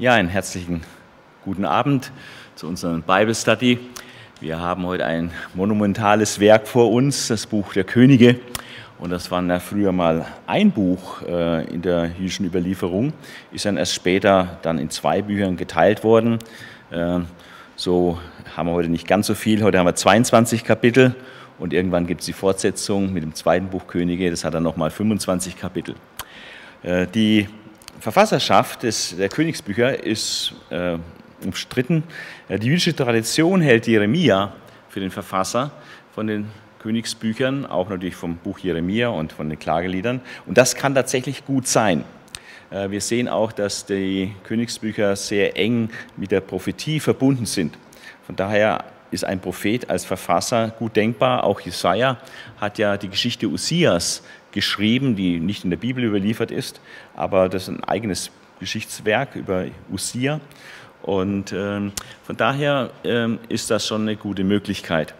Ja, einen herzlichen guten Abend zu unserem Bible Study. Wir haben heute ein monumentales Werk vor uns, das Buch der Könige. Und das war ja früher mal ein Buch äh, in der jüdischen Überlieferung, ist dann erst später dann in zwei Büchern geteilt worden. Äh, so haben wir heute nicht ganz so viel. Heute haben wir 22 Kapitel und irgendwann gibt es die Fortsetzung mit dem zweiten Buch Könige. Das hat dann nochmal 25 Kapitel. Äh, die Verfasserschaft des, der Königsbücher ist äh, umstritten. Äh, die jüdische Tradition hält Jeremia für den Verfasser von den Königsbüchern, auch natürlich vom Buch Jeremia und von den Klageliedern. Und das kann tatsächlich gut sein. Äh, wir sehen auch, dass die Königsbücher sehr eng mit der Prophetie verbunden sind. Von daher ist ein Prophet als Verfasser gut denkbar. Auch Jesaja hat ja die Geschichte Usias geschrieben, die nicht in der Bibel überliefert ist, aber das ist ein eigenes Geschichtswerk über Usia. Und ähm, von daher ähm, ist das schon eine gute Möglichkeit.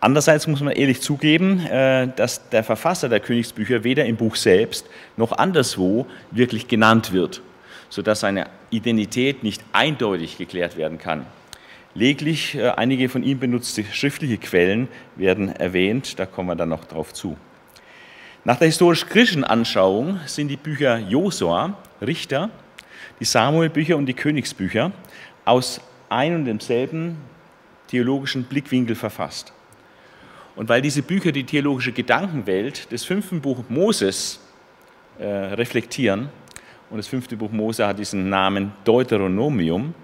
Andererseits muss man ehrlich zugeben, äh, dass der Verfasser der Königsbücher weder im Buch selbst noch anderswo wirklich genannt wird, sodass seine Identität nicht eindeutig geklärt werden kann. Lediglich äh, einige von ihm benutzte schriftliche Quellen werden erwähnt, da kommen wir dann noch drauf zu. Nach der historisch-griechischen Anschauung sind die Bücher Josua, Richter, die Samuel-Bücher und die Königsbücher aus ein und demselben theologischen Blickwinkel verfasst. Und weil diese Bücher die theologische Gedankenwelt des fünften Buches Moses äh, reflektieren, und das fünfte Buch Mose hat diesen Namen Deuteronomium,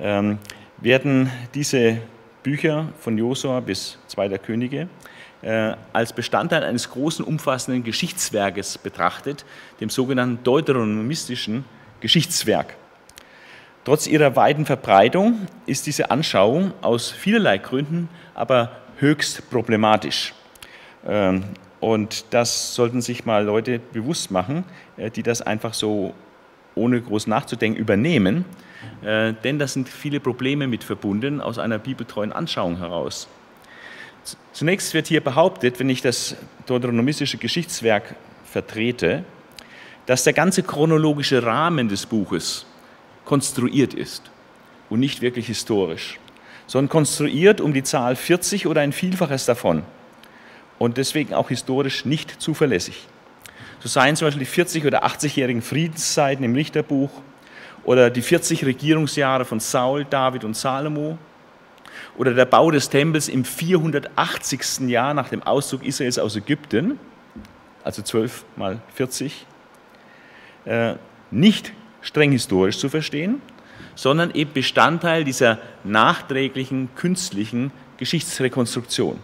ähm, werden diese Bücher von Josua bis Zweiter Könige als Bestandteil eines großen, umfassenden Geschichtswerkes betrachtet, dem sogenannten deuteronomistischen Geschichtswerk. Trotz ihrer weiten Verbreitung ist diese Anschauung aus vielerlei Gründen aber höchst problematisch. Ähm, und das sollten sich mal Leute bewusst machen, äh, die das einfach so ohne groß nachzudenken übernehmen, äh, denn da sind viele Probleme mit verbunden aus einer bibeltreuen Anschauung heraus. Zunächst wird hier behauptet, wenn ich das deuteronomistische Geschichtswerk vertrete, dass der ganze chronologische Rahmen des Buches konstruiert ist und nicht wirklich historisch, sondern konstruiert um die Zahl 40 oder ein Vielfaches davon und deswegen auch historisch nicht zuverlässig. So seien zum Beispiel die 40 oder 80-jährigen Friedenszeiten im Richterbuch oder die 40 Regierungsjahre von Saul, David und Salomo oder der Bau des Tempels im 480. Jahr nach dem Auszug Israels aus Ägypten, also 12 mal 40, äh, nicht streng historisch zu verstehen, sondern eben Bestandteil dieser nachträglichen künstlichen Geschichtsrekonstruktion.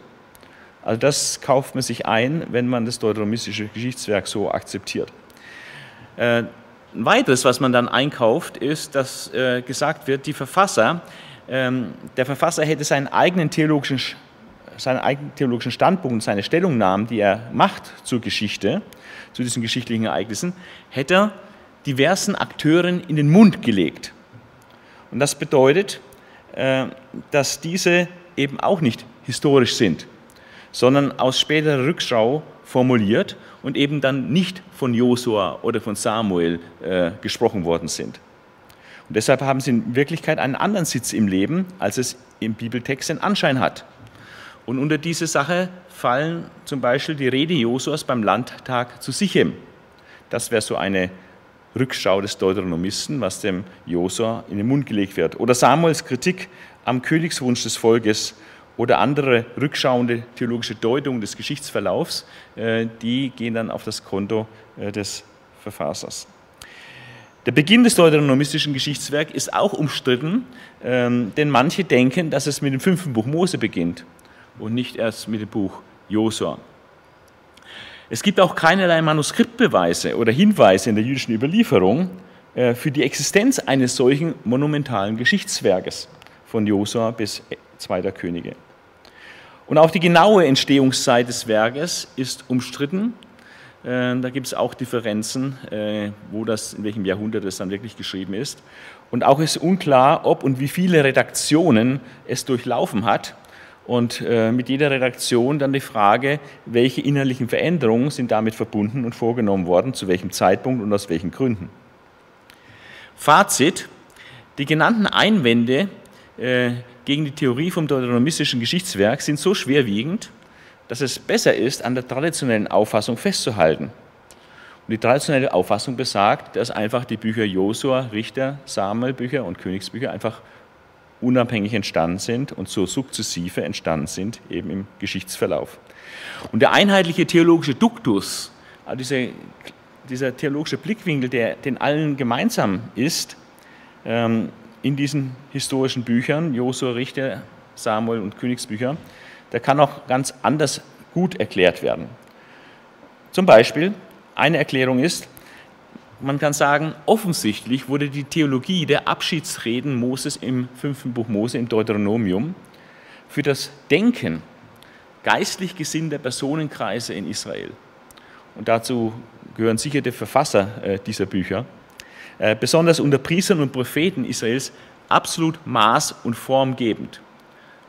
Also das kauft man sich ein, wenn man das deuteronomistische Geschichtswerk so akzeptiert. Äh, ein weiteres, was man dann einkauft, ist, dass äh, gesagt wird, die Verfasser der Verfasser hätte seinen eigenen theologischen, seinen eigenen theologischen Standpunkt seine Stellungnahmen, die er macht zur Geschichte, zu diesen geschichtlichen Ereignissen, hätte er diversen Akteuren in den Mund gelegt. Und das bedeutet, äh, dass diese eben auch nicht historisch sind, sondern aus späterer Rückschau formuliert und eben dann nicht von Josua oder von Samuel äh, gesprochen worden sind. Und deshalb haben sie in Wirklichkeit einen anderen Sitz im Leben, als es im Bibeltext den Anschein hat. Und unter diese Sache fallen zum Beispiel die Rede Josuas beim Landtag zu Sichem. Das wäre so eine Rückschau des Deuteronomisten, was dem Josua in den Mund gelegt wird. Oder Samuels Kritik am Königswunsch des Volkes oder andere rückschauende theologische Deutungen des Geschichtsverlaufs, äh, die gehen dann auf das Konto äh, des Verfassers. Der Beginn des deuteronomistischen Geschichtswerks ist auch umstritten, ähm, denn manche denken, dass es mit dem fünften Buch Mose beginnt und nicht erst mit dem Buch Josua. Es gibt auch keinerlei Manuskriptbeweise oder Hinweise in der jüdischen Überlieferung äh, für die Existenz eines solchen monumentalen Geschichtswerkes von Josua bis Zweiter Könige. Und auch die genaue Entstehungszeit des Werkes ist umstritten da gibt es auch Differenzen, äh, wo das, in welchem Jahrhundert es dann wirklich geschrieben ist. Und auch ist unklar, ob und wie viele Redaktionen es durchlaufen hat. Und äh, mit jeder Redaktion dann die Frage, welche innerlichen Veränderungen sind damit verbunden und vorgenommen worden, zu welchem Zeitpunkt und aus welchen Gründen. Fazit, Die genannten Einwände äh, gegen die Theorie vom deuteronomistischen Geschichtswerk sind so schwerwiegend, dass es besser ist, an der traditionellen Auffassung festzuhalten. Und die traditionelle Auffassung besagt, dass einfach die Bücher Josua, Richter, Samuel-Bücher und Königsbücher einfach unabhängig entstanden sind und so sukzessive entstanden sind, eben im Geschichtsverlauf. Und der einheitliche theologische Duktus, also diese, dieser theologische Blickwinkel, der den allen gemeinsam ist, ähm, in diesen historischen Büchern, Josua, Richter, Samuel und Königsbücher, der kann auch ganz anders gut erklärt werden. Zum Beispiel, eine Erklärung ist, man kann sagen, offensichtlich wurde die Theologie der Abschiedsreden Moses im fünften Buch Mose im Deuteronomium für das Denken geistlich gesinnter Personenkreise in Israel. Und dazu gehören sicher die Verfasser äh, dieser Bücher, äh, besonders unter Priestern und Propheten Israels absolut maß- und formgebend,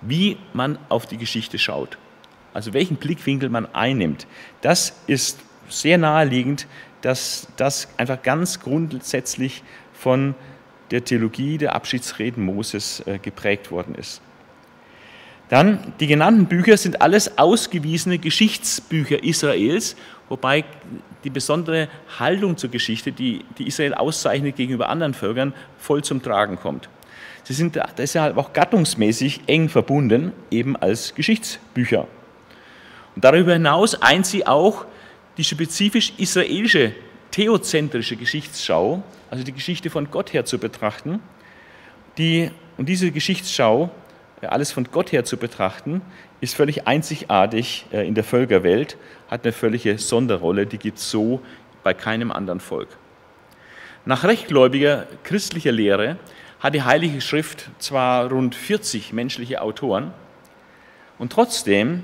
wie man auf die Geschichte schaut. Also welchen Blickwinkel man einnimmt. Das ist sehr naheliegend, dass das einfach ganz grundsätzlich von der Theologie der Abschiedsreden Moses äh, geprägt worden ist. Dann, die genannten Bücher sind alles ausgewiesene Geschichtsbücher Israels, wobei die besondere Haltung zur Geschichte, die, die Israel auszeichnet gegenüber anderen Völkern, voll zum Tragen kommt. Sie sind deshalb auch gattungsmäßig eng verbunden, eben als Geschichtsbücher. Und darüber hinaus eint sie auch die spezifisch israelische theozentrische Geschichtsschau, also die Geschichte von Gott her zu betrachten. Die, und diese Geschichtsschau, äh, alles von Gott her zu betrachten, ist völlig einzigartig äh, in der Völkerwelt, hat eine völlige Sonderrolle, die gibt es so bei keinem anderen Volk. Nach rechtgläubiger christlicher Lehre hat die Heilige Schrift zwar rund 40 menschliche Autoren, und trotzdem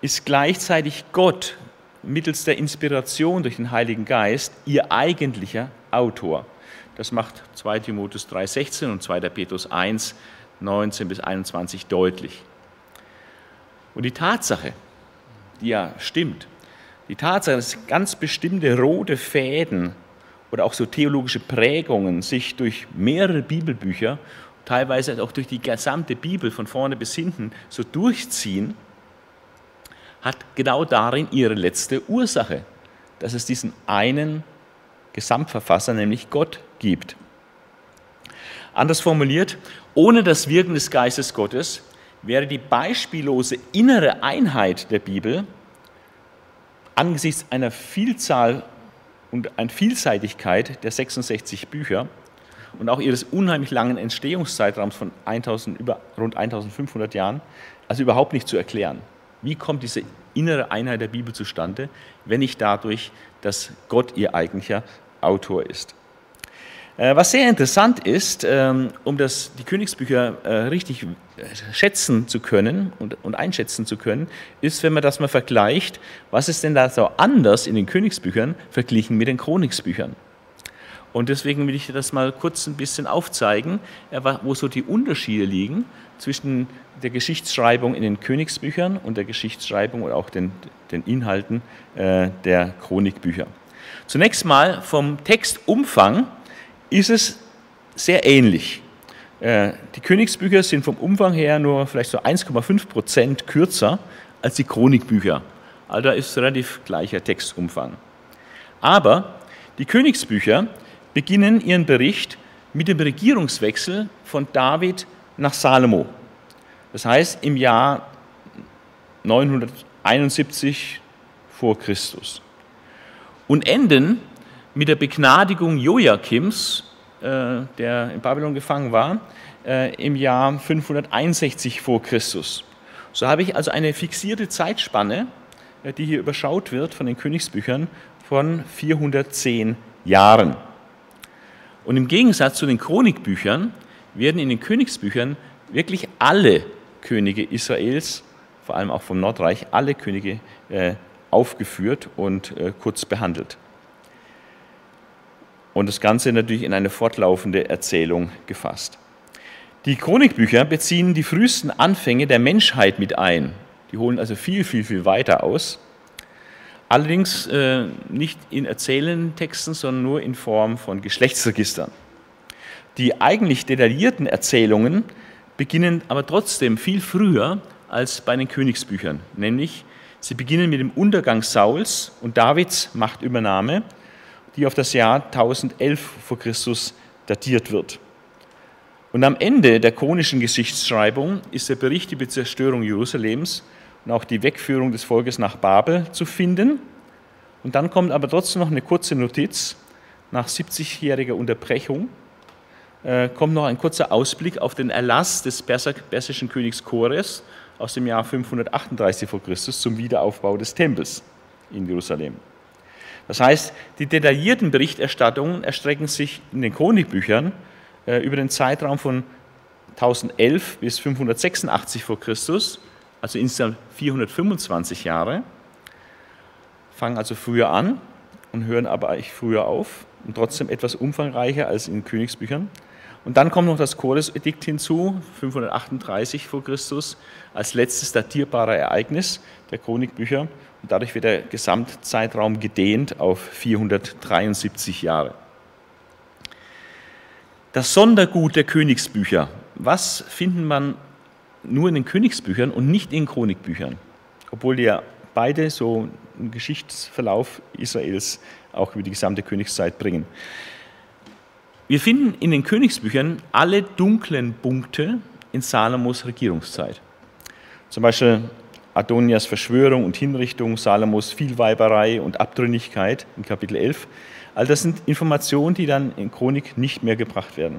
ist gleichzeitig Gott mittels der Inspiration durch den Heiligen Geist ihr eigentlicher Autor. Das macht 2 Timotheus 3,16 und 2. Petrus 1, 19 bis 21 deutlich. Und die Tatsache, die ja stimmt, die Tatsache, dass ganz bestimmte rote Fäden oder auch so theologische Prägungen sich durch mehrere Bibelbücher, teilweise auch durch die gesamte Bibel von vorne bis hinten so durchziehen, hat genau darin ihre letzte Ursache, dass es diesen einen Gesamtverfasser, nämlich Gott, gibt. Anders formuliert, ohne das Wirken des Geistes Gottes wäre die beispiellose innere Einheit der Bibel angesichts einer Vielzahl und einer Vielseitigkeit der 66 Bücher und auch ihres unheimlich langen Entstehungszeitraums von 1000, über, rund 1500 Jahren, also überhaupt nicht zu erklären. Wie kommt diese innere Einheit der Bibel zustande, wenn nicht dadurch, dass Gott ihr eigentlicher Autor ist? Äh, was sehr interessant ist, ähm, um das, die Königsbücher äh, richtig äh, schätzen zu können und, und einschätzen zu können, ist, wenn man das mal vergleicht, was ist denn da so anders in den Königsbüchern verglichen mit den Chroniksbüchern? Und deswegen will ich dir das mal kurz ein bisschen aufzeigen, wo so die Unterschiede liegen zwischen der Geschichtsschreibung in den Königsbüchern und der Geschichtsschreibung oder auch den, den Inhalten der Chronikbücher. Zunächst mal vom Textumfang ist es sehr ähnlich. Äh, die Königsbücher sind vom Umfang her nur vielleicht so 1,5 Prozent kürzer als die Chronikbücher. Also da ist relativ gleicher Textumfang. Aber die Königsbücher beginnen ihren Bericht mit dem Regierungswechsel von David nach Salomo. Das heißt im Jahr 971 vor Christus. Und enden mit der Begnadigung Joachims, äh, der in Babylon gefangen war, äh, im Jahr 561 vor Christus. So habe ich also eine fixierte Zeitspanne, äh, die hier überschaut wird von den Königsbüchern, von 410 Jahren. Und im Gegensatz zu den Chronikbüchern werden in den Königsbüchern wirklich alle Könige Israels, vor allem auch vom Nordreich, alle Könige aufgeführt und kurz behandelt und das Ganze natürlich in eine fortlaufende Erzählung gefasst. Die Chronikbücher beziehen die frühesten Anfänge der Menschheit mit ein. Die holen also viel, viel, viel weiter aus. Allerdings äh, nicht in erzählenden Texten, sondern nur in Form von Geschlechtsregistern. Die eigentlich detaillierten Erzählungen beginnen aber trotzdem viel früher als bei den Königsbüchern, nämlich sie beginnen mit dem Untergang Sauls und Davids Machtübernahme, die auf das Jahr 1011 vor Christus datiert wird. Und am Ende der chronischen Geschichtsschreibung ist der Bericht über die Zerstörung Jerusalems und auch die Wegführung des Volkes nach Babel zu finden. Und dann kommt aber trotzdem noch eine kurze Notiz. Nach 70-jähriger Unterbrechung äh, kommt noch ein kurzer Ausblick auf den Erlass des persischen Königs Chores aus dem Jahr 538 v. Chr. zum Wiederaufbau des Tempels in Jerusalem. Das heißt, die detaillierten Berichterstattungen erstrecken sich in den Chronikbüchern äh, über den Zeitraum von 1011 bis 586 v. Chr., also insgesamt 425 Jahre, fangen also früher an und hören aber eigentlich früher auf und trotzdem etwas umfangreicher als in Königsbüchern. Und dann kommt noch das Choresedikt hinzu, 538 vor Christus, als letztes datierbare Ereignis der Chronikbücher. Dadurch wird der Gesamtzeitraum gedehnt auf 473 Jahre. Das Sondergut der Königsbücher. Was findet man nur in den Königsbüchern und nicht in Chronikbüchern? Obwohl die ja beide so einen Geschichtsverlauf Israels auch über die gesamte Königszeit bringen. Wir finden in den Königsbüchern alle dunklen Punkte in Salomos Regierungszeit. Zum Beispiel Adonias Verschwörung und Hinrichtung, Salomos Vielweiberei und Abtrünnigkeit in Kapitel 11. All das sind Informationen, die dann in Chronik nicht mehr gebracht werden.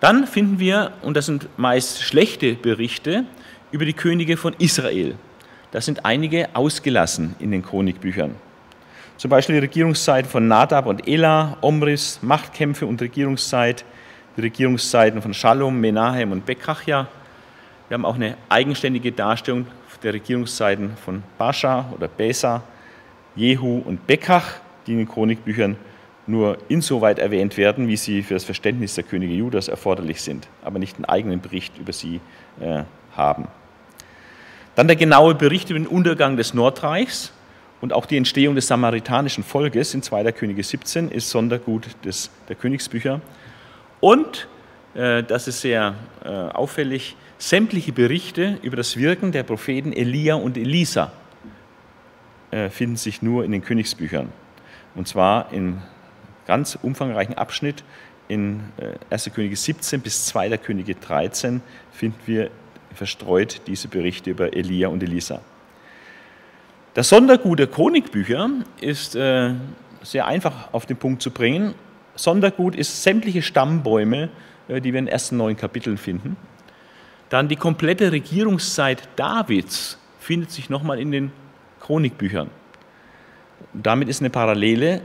Dann finden wir, und das sind meist schlechte Berichte, über die Könige von Israel. Da sind einige ausgelassen in den Chronikbüchern. Zum Beispiel die Regierungszeiten von Nadab und Ela, Omris, Machtkämpfe und Regierungszeit, die Regierungszeiten von Shalom, Menahem und Bekachja. Wir haben auch eine eigenständige Darstellung der Regierungszeiten von Bascha oder Besa, Jehu und Bekach, die in den Chronikbüchern nur insoweit erwähnt werden, wie sie für das Verständnis der Könige Judas erforderlich sind, aber nicht einen eigenen Bericht über sie äh, haben. Dann der genaue Bericht über den Untergang des Nordreichs, und auch die Entstehung des samaritanischen Volkes in 2. Könige 17 ist Sondergut des, der Königsbücher. Und, das ist sehr äh, auffällig, sämtliche Berichte über das Wirken der Propheten Elia und Elisa äh, finden sich nur in den Königsbüchern. Und zwar in ganz umfangreichen Abschnitt in 1. Äh, Könige 17 bis 2. Könige 13 finden wir verstreut diese Berichte über Elia und Elisa. Das Sondergut der Chronikbücher ist äh, sehr einfach auf den Punkt zu bringen. Sondergut ist sämtliche Stammbäume, äh, die wir in den ersten neun Kapiteln finden. Dann die komplette Regierungszeit Davids findet sich nochmal in den Chronikbüchern. Damit ist eine Parallele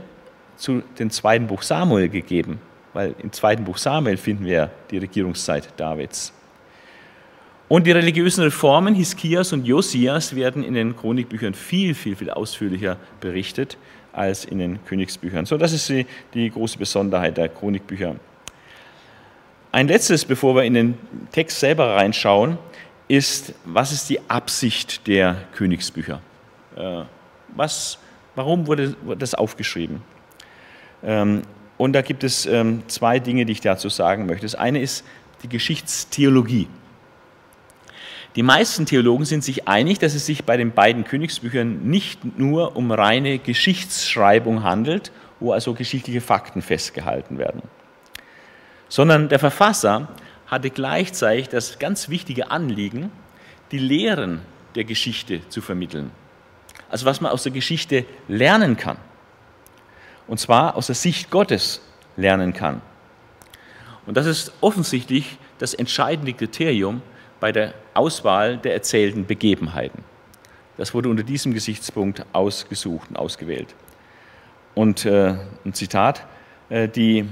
zu dem zweiten Buch Samuel gegeben, weil im zweiten Buch Samuel finden wir die Regierungszeit Davids. Und die religiösen Reformen Hiskias und Josias werden in den Chronikbüchern viel, viel, viel ausführlicher berichtet als in den Königsbüchern. So, das ist die, die große Besonderheit der Chronikbücher. Ein letztes, bevor wir in den Text selber reinschauen, ist, was ist die Absicht der Königsbücher? Äh, was, warum wurde das aufgeschrieben? Ähm, und da gibt es ähm, zwei Dinge, die ich dazu sagen möchte. Das eine ist die Geschichtstheologie. Die meisten Theologen sind sich einig, dass es sich bei den beiden Königsbüchern nicht nur um reine Geschichtsschreibung handelt, wo also geschichtliche Fakten festgehalten werden, sondern der Verfasser hatte gleichzeitig das ganz wichtige Anliegen, die Lehren der Geschichte zu vermitteln. Also was man aus der Geschichte lernen kann. Und zwar aus der Sicht Gottes lernen kann. Und das ist offensichtlich das entscheidende Kriterium bei der Auswahl der erzählten Begebenheiten. Das wurde unter diesem Gesichtspunkt ausgesucht und ausgewählt. Und äh, ein Zitat, äh, die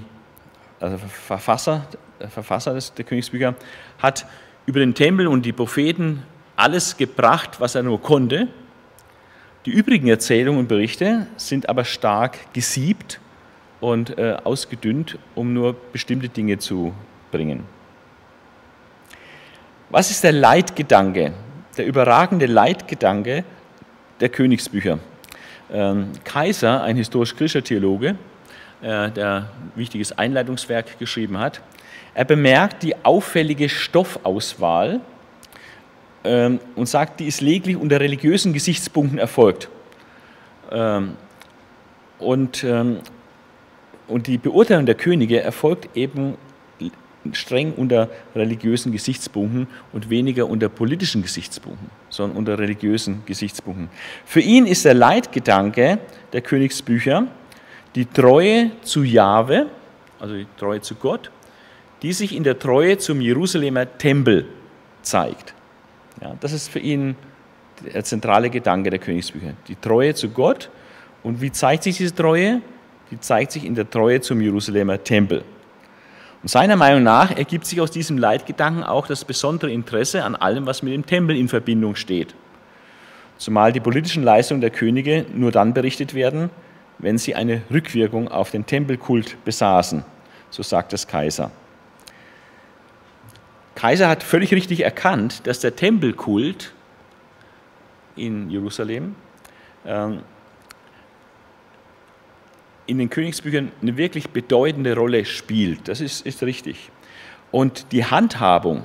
also Verfasser, der Verfasser des, der Königsbücher hat über den Tempel und die Propheten alles gebracht, was er nur konnte. Die übrigen Erzählungen und Berichte sind aber stark gesiebt und äh, ausgedünnt, um nur bestimmte Dinge zu bringen. Was ist der Leitgedanke, der überragende Leitgedanke der Königsbücher? Ähm, Kaiser, ein historisch-griechischer Theologe, äh, der ein wichtiges Einleitungswerk geschrieben hat. Er bemerkt die auffällige Stoffauswahl ähm, und sagt, die ist lediglich unter religiösen Gesichtspunkten erfolgt. Ähm, und, ähm, und die Beurteilung der Könige erfolgt eben streng unter religiösen Gesichtspunkten und weniger unter politischen Gesichtspunkten, sondern unter religiösen Gesichtspunkten. Für ihn ist der Leitgedanke der Königsbücher die Treue zu Jahwe, also die Treue zu Gott, die sich in der Treue zum Jerusalemer Tempel zeigt. Ja, das ist für ihn der zentrale Gedanke der Königsbücher. Die Treue zu Gott. Und wie zeigt sich diese Treue? Die zeigt sich in der Treue zum Jerusalemer Tempel. Und seiner Meinung nach ergibt sich aus diesem Leitgedanken auch das besondere Interesse an allem, was mit dem Tempel in Verbindung steht. Zumal die politischen Leistungen der Könige nur dann berichtet werden, wenn sie eine Rückwirkung auf den Tempelkult besaßen, so sagt das Kaiser. Kaiser hat völlig richtig erkannt, dass der Tempelkult in Jerusalem ähm, in den Königsbüchern eine wirklich bedeutende Rolle spielt. Das ist, ist richtig. Und die Handhabung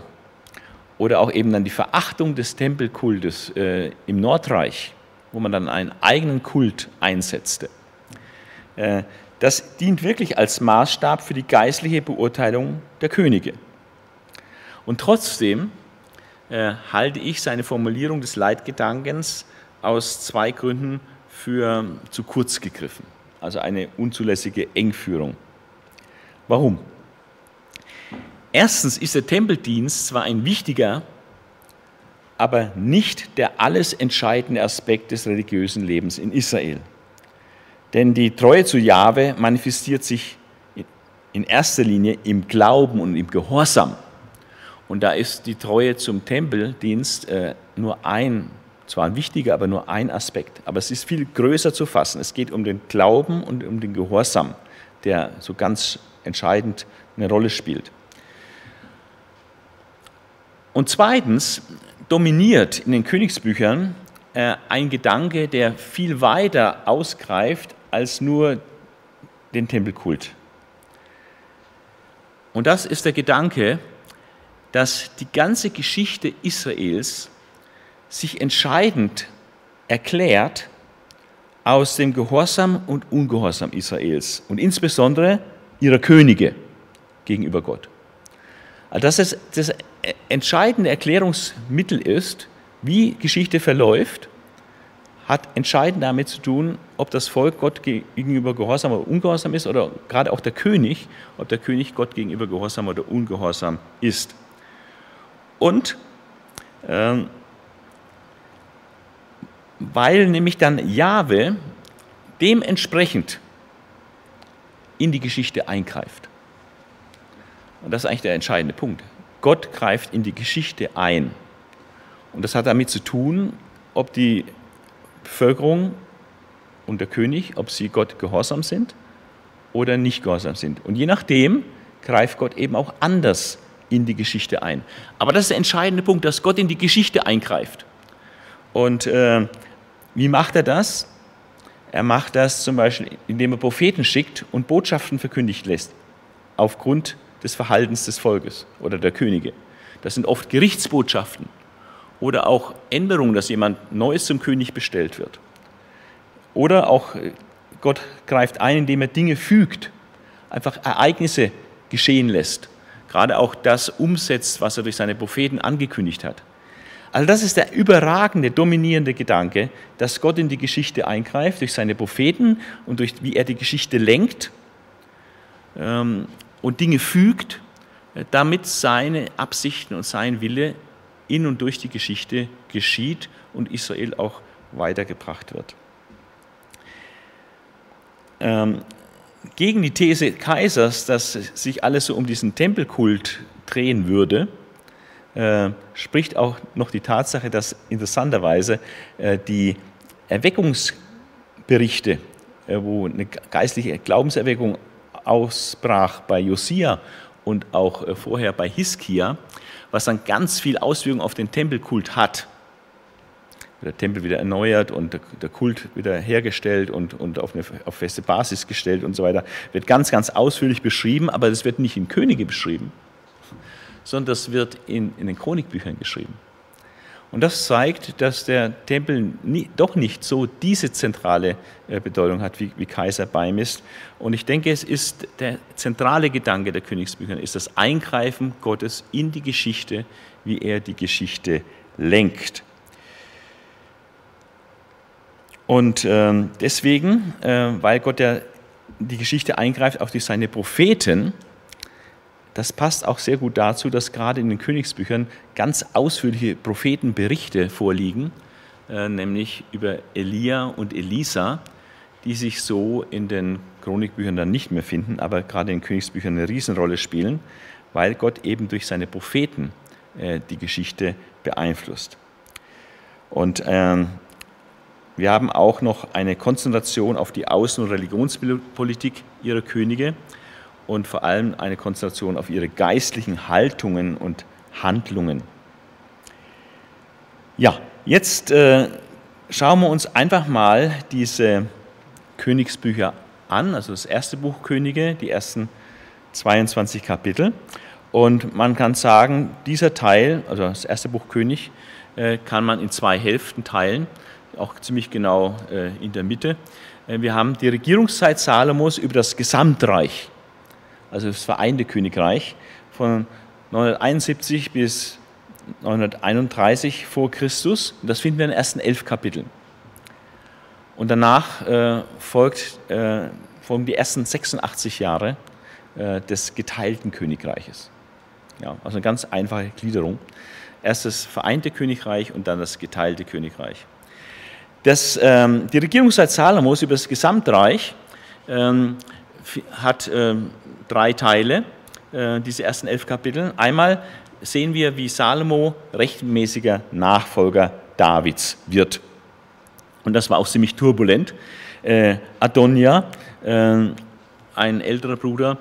oder auch eben dann die Verachtung des Tempelkultes äh, im Nordreich, wo man dann einen eigenen Kult einsetzte, das dient wirklich als Maßstab für die geistliche Beurteilung der Könige. Und trotzdem äh, halte ich seine Formulierung des Leitgedankens aus zwei Gründen für zu kurz gegriffen, also eine unzulässige Engführung. Warum? Erstens ist der Tempeldienst zwar ein wichtiger, aber nicht der alles entscheidende Aspekt des religiösen Lebens in Israel. Denn die Treue zu Jahwe manifestiert sich in erster Linie im Glauben und im Gehorsam und da ist die Treue zum Tempeldienst äh, nur ein, zwar ein wichtiger, aber nur ein Aspekt. Aber es ist viel größer zu fassen. Es geht um den Glauben und um den Gehorsam, der so ganz entscheidend eine Rolle spielt. Und zweitens dominiert in den Königsbüchern äh, ein Gedanke, der viel weiter ausgreift als nur den Tempelkult. Und das ist der Gedanke, dass die ganze Geschichte Israels sich entscheidend erklärt aus dem Gehorsam und Ungehorsam Israels und insbesondere ihrer Könige gegenüber Gott. Also dass es das entscheidende Erklärungsmittel ist, wie Geschichte verläuft, hat entscheidend damit zu tun, ob das Volk Gott gegenüber gehorsam oder ungehorsam ist oder gerade auch der König, ob der König Gott gegenüber gehorsam oder ungehorsam ist. Und ähm, weil nämlich dann Jahwe dementsprechend in die Geschichte eingreift. Und das ist eigentlich der entscheidende Punkt. Gott greift in die Geschichte ein. Und das hat damit zu tun, ob die Bevölkerung und der König, ob sie Gott gehorsam sind oder nicht gehorsam sind. Und je nachdem greift Gott eben auch anders in die Geschichte ein. Aber das ist der entscheidende Punkt, dass Gott in die Geschichte eingreift. Und äh, wie macht er das? Er macht das zum Beispiel, indem er Propheten schickt und Botschaften verkündigt lässt, aufgrund des Verhaltens des Volkes oder der Könige. Das sind oft Gerichtsbotschaften oder auch Änderungen, dass jemand Neues zum König bestellt wird. Oder auch äh, Gott greift ein, indem er Dinge fügt, einfach Ereignisse geschehen lässt gerade auch das umsetzt, was er durch seine Propheten angekündigt hat. Also das ist der überragende, dominierende Gedanke, dass Gott in die Geschichte eingreift durch seine Propheten und durch wie er die Geschichte lenkt ähm, und Dinge fügt, äh, damit seine Absichten und sein Wille in und durch die Geschichte geschieht und Israel auch weitergebracht wird. Ähm, gegen die These Kaisers, dass sich alles so um diesen Tempelkult drehen würde, äh, spricht auch noch die Tatsache, dass interessanterweise äh, die Erweckungsberichte, äh, wo eine geistliche Glaubenserweckung ausbrach bei Josia und auch äh, vorher bei Hiskia, was dann ganz viel Auswirkungen auf den Tempelkult hat. der Tempel wieder erneuert und der, Kult wieder hergestellt und, und auf eine auf feste Basis gestellt und so weiter. Wird ganz, ganz ausführlich beschrieben, aber das wird nicht in Könige beschrieben, sondern das wird in, in den Chronikbüchern geschrieben. Und das zeigt, dass der Tempel nie, doch nicht so diese zentrale äh, Bedeutung hat, wie, wie Kaiser beimisst. Und ich denke, es ist der zentrale Gedanke der Königsbücher, ist das Eingreifen Gottes in die Geschichte, wie er die Geschichte lenkt. Und ähm, deswegen, äh, weil Gott ja die Geschichte eingreift, auch durch seine Propheten, das passt auch sehr gut dazu, dass gerade in den Königsbüchern ganz ausführliche Prophetenberichte vorliegen, äh, nämlich über Elia und Elisa, die sich so in den Chronikbüchern dann nicht mehr finden, aber gerade in den Königsbüchern eine Riesenrolle spielen, weil Gott eben durch seine Propheten äh, die Geschichte beeinflusst. Und ähm, wir haben auch noch eine Konzentration auf die Außen- und Religionspolitik ihrer Könige und vor allem eine Konzentration auf ihre geistlichen Haltungen und Handlungen. Ja, jetzt äh, schauen wir uns einfach mal diese Königsbücher an, also das erste Buch Könige, die ersten 22 Kapitel. Und man kann sagen, dieser Teil, also das erste Buch König, äh, kann man in zwei Hälften teilen, auch ziemlich genau äh, in der Mitte. Äh, wir haben die Regierungszeit Salomos über das Gesamtreich also das Vereinte Königreich, von 971 bis 931 vor Christus. das finden wir in den ersten elf Kapiteln. Und danach äh, folgt, äh, folgen die ersten 86 Jahre äh, des geteilten Königreiches. Ja, also eine ganz einfache Gliederung. Erst das vereinte Königreich und dann das geteilte Königreich. Das, ähm, die Regierungszeit Salomos über das Gesamtreich ähm, hat ähm, drei Teile, äh, diese ersten elf Kapitel. Einmal sehen wir, wie Salomo rechtmäßiger Nachfolger Davids wird. Und das war auch ziemlich turbulent. Äh, Adonja, äh, ein älterer Bruder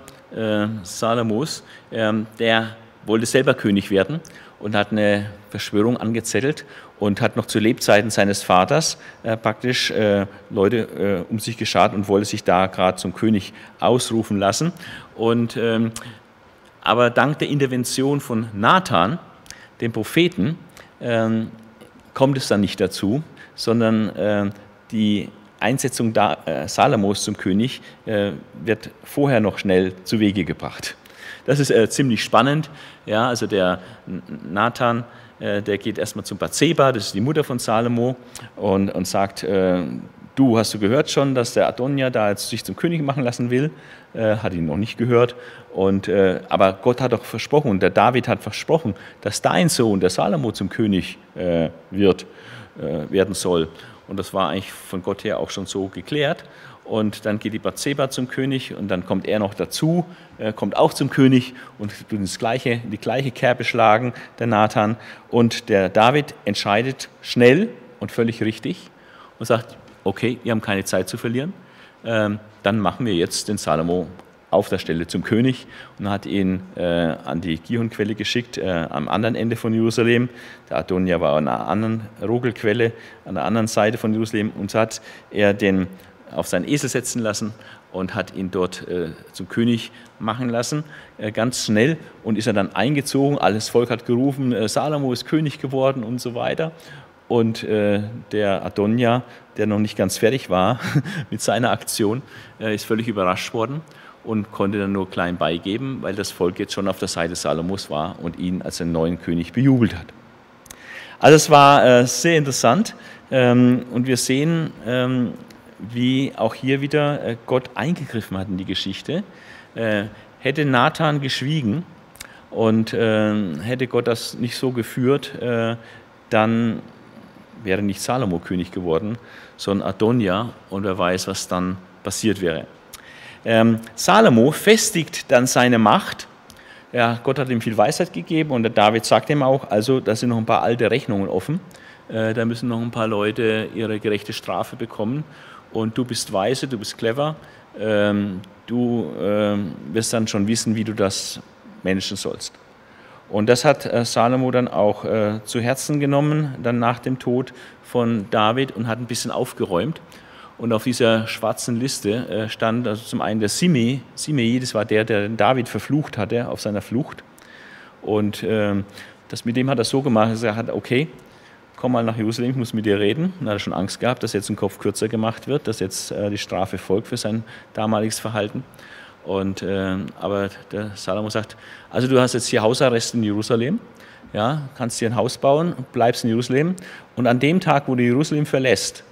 Salomos, der wollte selber König werden und hat eine Verschwörung angezettelt und hat noch zu Lebzeiten seines Vaters äh, praktisch äh, Leute äh, um sich geschart und wollte sich da gerade zum König ausrufen lassen. Und, ähm, aber dank der Intervention von Nathan, dem Propheten, ähm, kommt es dann nicht dazu, sondern äh, die Einsetzung da, äh, Salomos zum König äh, wird vorher noch schnell zu Wege gebracht. Das ist ziemlich spannend. Ja, also der Nathan äh, der geht erstmal zum Bathseba, das ist die Mutter von Salomo, und, und sagt, äh, du hast du gehört schon, dass der Adonja da jetzt sich zum König machen lassen will, äh, hat ihn noch nicht gehört, und, äh, aber Gott hat doch versprochen, der David hat versprochen, dass dein Sohn, der Salomo, zum König äh, wird, äh, werden soll. Und das war eigentlich von Gott her auch schon so geklärt und dann geht die Bathseba zum König und dann kommt er noch dazu, äh, kommt auch zum König und tut ins gleiche, die gleiche Kerbe schlagen, der Nathan. Und der David entscheidet schnell und völlig richtig und sagt, okay, wir haben keine Zeit zu verlieren, ähm, dann machen wir jetzt den Salomo auf der Stelle zum König und hat ihn äh, an die Gihonquelle geschickt, äh, am anderen Ende von Jerusalem. Der Adonia war an einer anderen Rogelquelle, an der anderen Seite von Jerusalem und so hat er den auf seinen Esel setzen lassen und hat ihn dort äh, zum König machen lassen, äh, ganz schnell. Und ist er dann eingezogen, alles Volk hat gerufen, äh, Salomo ist König geworden und so weiter. Und äh, der Adonja, der noch nicht ganz fertig war mit seiner Aktion, äh, ist völlig überrascht worden und konnte dann nur klein beigeben, weil das Volk jetzt schon auf der Seite Salomos war und ihn als den neuen König bejubelt hat. Also es war äh, sehr interessant ähm, und wir sehen, ähm, wie auch hier wieder äh, Gott eingegriffen hat in die Geschichte. Äh, hätte Nathan geschwiegen und äh, hätte Gott das nicht so geführt, dann wäre nicht Salomo König geworden, sondern Adonja und wer weiß, was dann passiert wäre. Ähm, Salomo festigt dann seine Macht. Ja, Gott hat ihm viel Weisheit gegeben und der David sagt ihm auch, also da sind noch ein paar alte Rechnungen offen. da müssen noch ein paar Leute ihre gerechte Strafe bekommen und du bist weise, du bist clever, ähm, du ähm, wirst dann schon wissen, wie du das managen sollst. Und das hat äh, Salomo dann auch äh, zu Herzen genommen, dann nach dem Tod von David und hat ein bisschen aufgeräumt. Und auf dieser schwarzen Liste äh, stand also zum einen der Simei. Simei, das war der, der David verflucht hatte auf seiner Flucht. Und ähm, das mit dem hat er so gemacht, dass er hat, okay, komm mal nach Jerusalem, ich muss mit dir reden. Hat er schon Angst gehabt, dass jetzt ein Kopf kürzer gemacht wird, dass jetzt äh, die Strafe folgt für sein damaliges Verhalten. Und, äh, aber der Salomo sagt, also du hast jetzt hier Hausarrest in Jerusalem, ja, kannst dir ein Haus bauen, bleibst in Jerusalem und an dem Tag, wo du Jerusalem verlässt,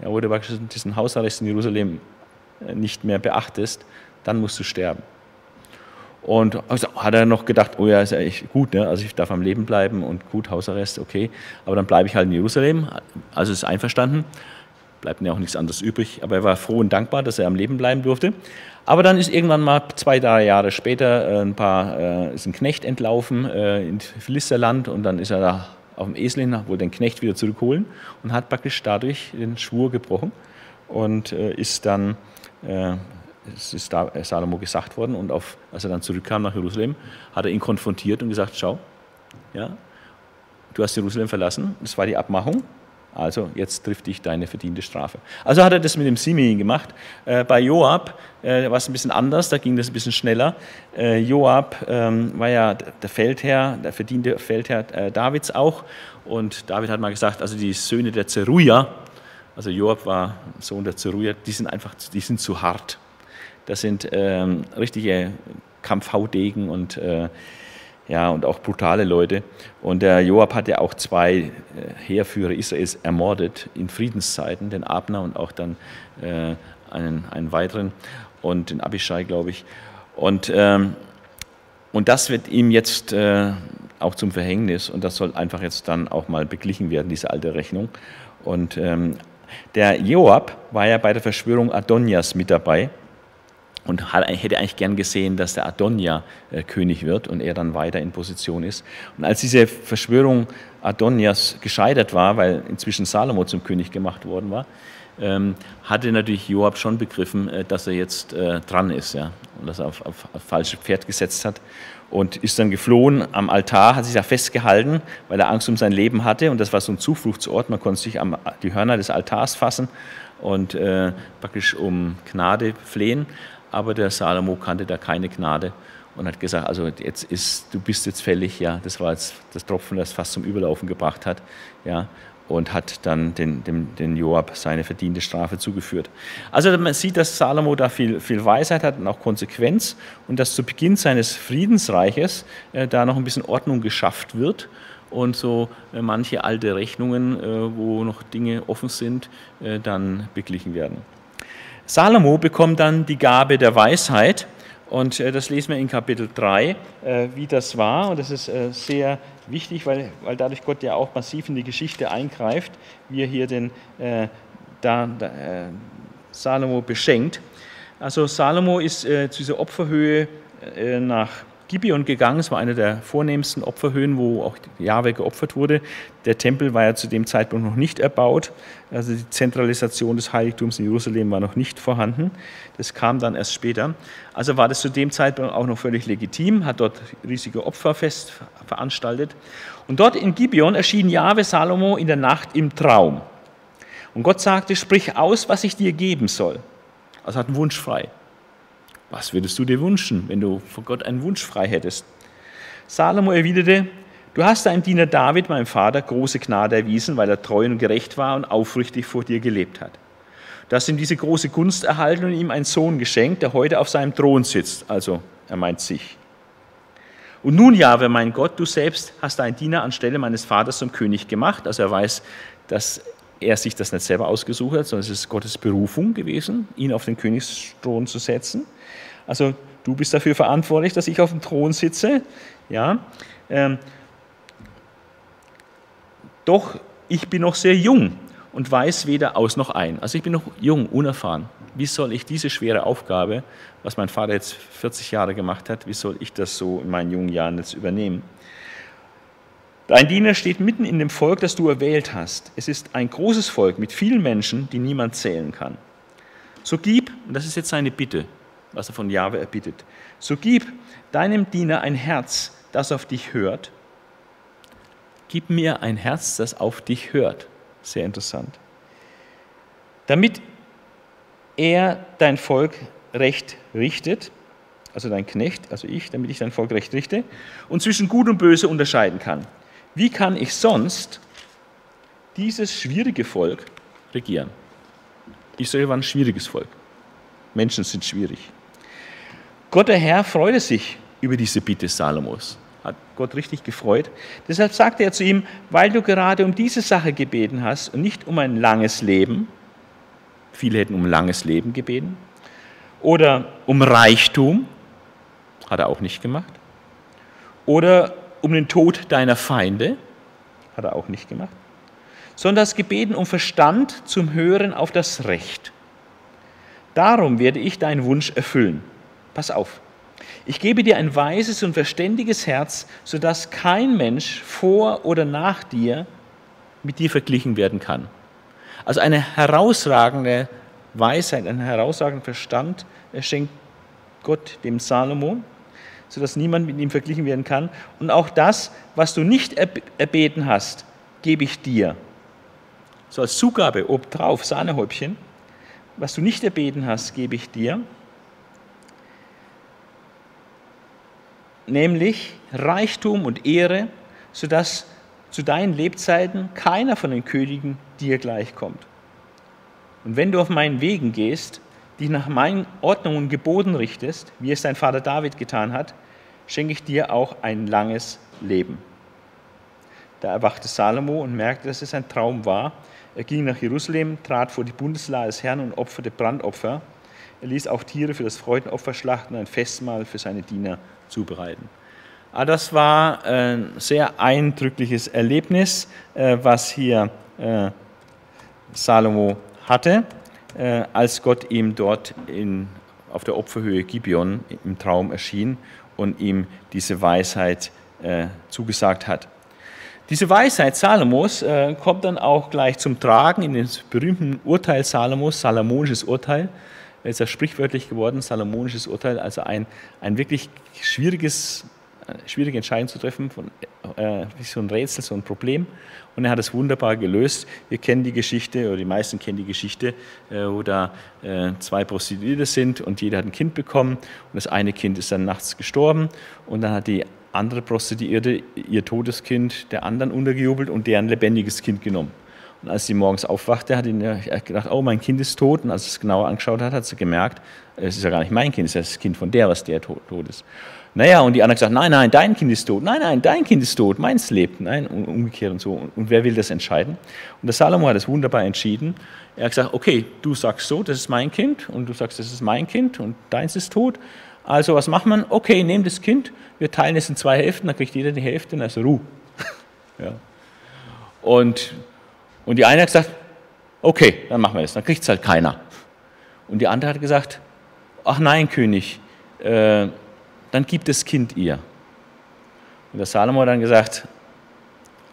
ja, wo du diesen Hausarrest in Jerusalem äh, nicht mehr beachtest, dann musst du sterben. Und also hat er noch gedacht, oh ja, ist ja echt gut, ne? also ich darf am Leben bleiben und gut, Hausarrest, okay, aber dann bleibe ich halt in Jerusalem, also ist einverstanden, bleibt mir auch nichts anderes übrig, aber er war froh und dankbar, dass er am Leben bleiben durfte. Aber dann ist irgendwann mal zwei, drei Jahre später äh, ein paar, äh, ist ein Knecht entlaufen äh, in Philisterland und dann ist er da auf dem Esel hin, wollte den Knecht wieder zurückholen und hat praktisch dadurch den Schwur gebrochen und äh, ist dann es ist da äh, Salomo gesagt worden und auf, als er dann zurückkam nach Jerusalem, hat er ihn konfrontiert und gesagt, schau, ja, du hast Jerusalem verlassen, das war die Abmachung, also jetzt trifft dich deine verdiente Strafe. Also hat er das mit dem Simeon gemacht. Äh, bei Joab äh, war es ein bisschen anders, da ging das ein bisschen schneller. Äh, Joab ähm, war ja der Feldherr, der verdiente Feldherr äh, Davids auch. Und David hat mal gesagt, also die Söhne der Zeruja, also Joab war Sohn der Zeruja, die sind einfach, die sind zu hart. Das sind ähm, richtige Kampfhaudegen und, äh, ja, und auch brutale Leute. Und der Joab hat ja auch zwei äh, Heerführer Israels ermordet in Friedenszeiten, den Abner und auch dann äh, einen, einen weiteren und den Abishai, glaube ich. Und, ähm, und das wird ihm jetzt äh, auch zum Verhängnis und das soll einfach jetzt dann auch mal beglichen werden, diese alte Rechnung. Und ähm, der Joab war ja bei der Verschwörung Adonias mit dabei und hätte eigentlich gern gesehen, dass der Adonia äh, König wird und er dann weiter in Position ist. Und als diese Verschwörung Adonias gescheitert war, weil inzwischen Salomo zum König gemacht worden war, ähm, hatte natürlich Joab schon begriffen, äh, dass er jetzt äh, dran ist ja, und dass er auf, auf, auf falsches Pferd gesetzt hat und ist dann geflohen am Altar, hat sich da festgehalten, weil er Angst um sein Leben hatte und das war so ein Zufluchtsort, man konnte sich am die Hörner des Altars fassen und äh, praktisch um Gnade flehen aber der Salomo kannte da keine Gnade und hat gesagt, also jetzt ist, du bist jetzt fällig, ja, das war jetzt das Tropfen, das fast zum Überlaufen gebracht hat, ja, und hat dann den, dem, den Joab seine verdiente Strafe zugeführt. Also man sieht, dass Salomo da viel, viel Weisheit hat und auch Konsequenz und dass zu Beginn seines Friedensreiches äh, da noch ein bisschen Ordnung geschafft wird und so äh, manche alte Rechnungen, äh, wo noch Dinge offen sind, äh, dann beglichen werden. Salomo bekommt dann die Gabe der Weisheit und äh, das lesen wir in Kapitel 3, äh, wie das war. Und das ist äh, sehr wichtig, weil, weil dadurch Gott ja auch massiv in die Geschichte eingreift, wie er hier den da, da, Salomo beschenkt. Also Salomo ist zu dieser Opferhöhe nach Gibeon gegangen. Es war eine der vornehmsten Opferhöhen, wo auch Jahwe geopfert wurde. Der Tempel war ja zu dem Zeitpunkt noch nicht erbaut. Also die Zentralisation des Heiligtums in Jerusalem war noch nicht vorhanden. Das kam dann erst später. Also war das zu dem Zeitpunkt auch noch völlig legitim, hat dort riesige Opferfest veranstaltet. Und dort in Gibeon erschien Jahwe Salomo in der Nacht im Traum. Und Gott sagte, sprich aus, was ich dir geben soll. Also hat einen Wunsch frei. Was würdest du dir wünschen, wenn du vor Gott einen Wunsch frei hättest? Salomo erwiderte, Du hast deinem Diener David, meinem Vater, große Gnade erwiesen, weil er treu und gerecht war und aufrichtig vor dir gelebt hat. Du hast ihm diese große Gunst erhalten und ihm einen Sohn geschenkt, der heute auf seinem Thron sitzt. Also, er meint sich. Und nun, Jahwe, mein Gott, du selbst hast deinen Diener anstelle meines Vaters zum König gemacht. Also er weiß, dass er sich das nicht selber ausgesucht hat, sondern es ist Gottes Berufung gewesen, ihn auf den Königsthron zu setzen. Also du bist dafür verantwortlich, dass ich auf dem Thron sitze. Ja. Ähm, doch ich bin noch sehr jung und weiß weder aus noch ein. Also ich bin noch jung, unerfahren. Wie soll ich diese schwere Aufgabe, was mein Vater jetzt 40 Jahre gemacht hat, wie soll ich das so in meinen jungen Jahren jetzt übernehmen? Dein Diener steht mitten in dem Volk, das du erwählt hast. Es ist ein großes Volk mit vielen Menschen, die niemand zählen kann. So gib, und das ist jetzt seine Bitte, was er von Jahwe erbittet, so gib deinem Diener ein Herz, das auf dich hört. Gib mir ein Herz, das auf dich hört. Sehr interessant. Damit er dein Volk recht richtet, also dein Knecht, also ich, damit ich dein Volk recht richte, und zwischen Gut und Böse unterscheiden kann. Wie kann ich sonst dieses schwierige Volk regieren? Israel war ein schwieriges Volk. Menschen sind schwierig. Gott der Herr freute sich über diese Bitte Salomos. Hat Gott richtig gefreut. Deshalb sagte er zu ihm, weil du gerade um diese Sache gebeten hast und nicht um ein langes Leben, viele hätten um langes Leben gebeten, oder um Reichtum, hat er auch nicht gemacht, oder um den Tod deiner Feinde, hat er auch nicht gemacht, sondern das Gebeten um Verstand zum Hören auf das Recht. Darum werde ich deinen Wunsch erfüllen. Pass auf. Ich gebe dir ein weises und verständiges Herz, sodass kein Mensch vor oder nach dir mit dir verglichen werden kann. Also eine herausragende Weisheit, einen herausragenden Verstand schenkt Gott dem Salomon, sodass niemand mit ihm verglichen werden kann. Und auch das, was du nicht erbeten hast, gebe ich dir. So als Zugabe obendrauf, Sahnehäubchen. Was du nicht erbeten hast, gebe ich dir. Nämlich Reichtum und Ehre, sodass zu deinen Lebzeiten keiner von den Königen dir gleichkommt. Und wenn du auf meinen Wegen gehst, dich nach meinen Ordnungen und Geboten richtest, wie es dein Vater David getan hat, schenke ich dir auch ein langes Leben. Da erwachte Salomo und merkte, dass es ein Traum war. Er ging nach Jerusalem, trat vor die Bundeslade des Herrn und opferte Brandopfer. Er ließ auch Tiere für das Freudenopfer schlachten und ein Festmahl für seine Diener zubereiten. Aber ah, das war ein sehr eindrückliches Erlebnis, äh, was hier äh, Salomo hatte, äh, als Gott ihm dort in, auf der Opferhöhe Gibeon im Traum erschien und ihm diese Weisheit zugesagt hat. Diese Weisheit Salomos kommt dann auch gleich zum Tragen in dem berühmten Urteil Salomos, Salomonisches Urteil, ist ja sprichwörtlich geworden, salomonisches Urteil, also ein, ein wirklich schwieriges, schwierige Entscheidung zu treffen, von, äh, so ein Rätsel, so ein Problem. Und er hat es wunderbar gelöst. Wir kennen die Geschichte, oder die meisten kennen die Geschichte, äh, wo da äh, zwei Prostituierte sind und jeder hat ein Kind bekommen und das eine Kind ist dann nachts gestorben und dann hat die andere Prostituierte ihr Todeskind der anderen untergejubelt und deren lebendiges Kind genommen. Und als sie morgens aufwachte, hat sie gedacht, oh, mein Kind ist tot. Und als sie es genauer angeschaut hat, hat sie gemerkt, es ist ja gar nicht mein Kind, es ist das Kind von der, was der tot, tot ist. Naja, und die andere gesagt, nein, nein, dein Kind ist tot. Nein, nein, dein Kind ist tot, meins lebt. Nein, umgekehrt und so. Und wer will das entscheiden? Und der Salomo hat das wunderbar entschieden. Er hat gesagt, okay, du sagst so, das ist mein Kind. Und du sagst, das ist mein Kind und deins ist tot. Also was macht man? Okay, nehmt das Kind, wir teilen es in zwei Hälften, dann kriegt jeder die Hälfte und also Ruhe. ja. Und und die eine hat gesagt, okay, dann machen wir das, dann kriegt es halt keiner. Und die andere hat gesagt, ach nein, König, äh, dann gibt das Kind ihr. Und der Salomo hat dann gesagt,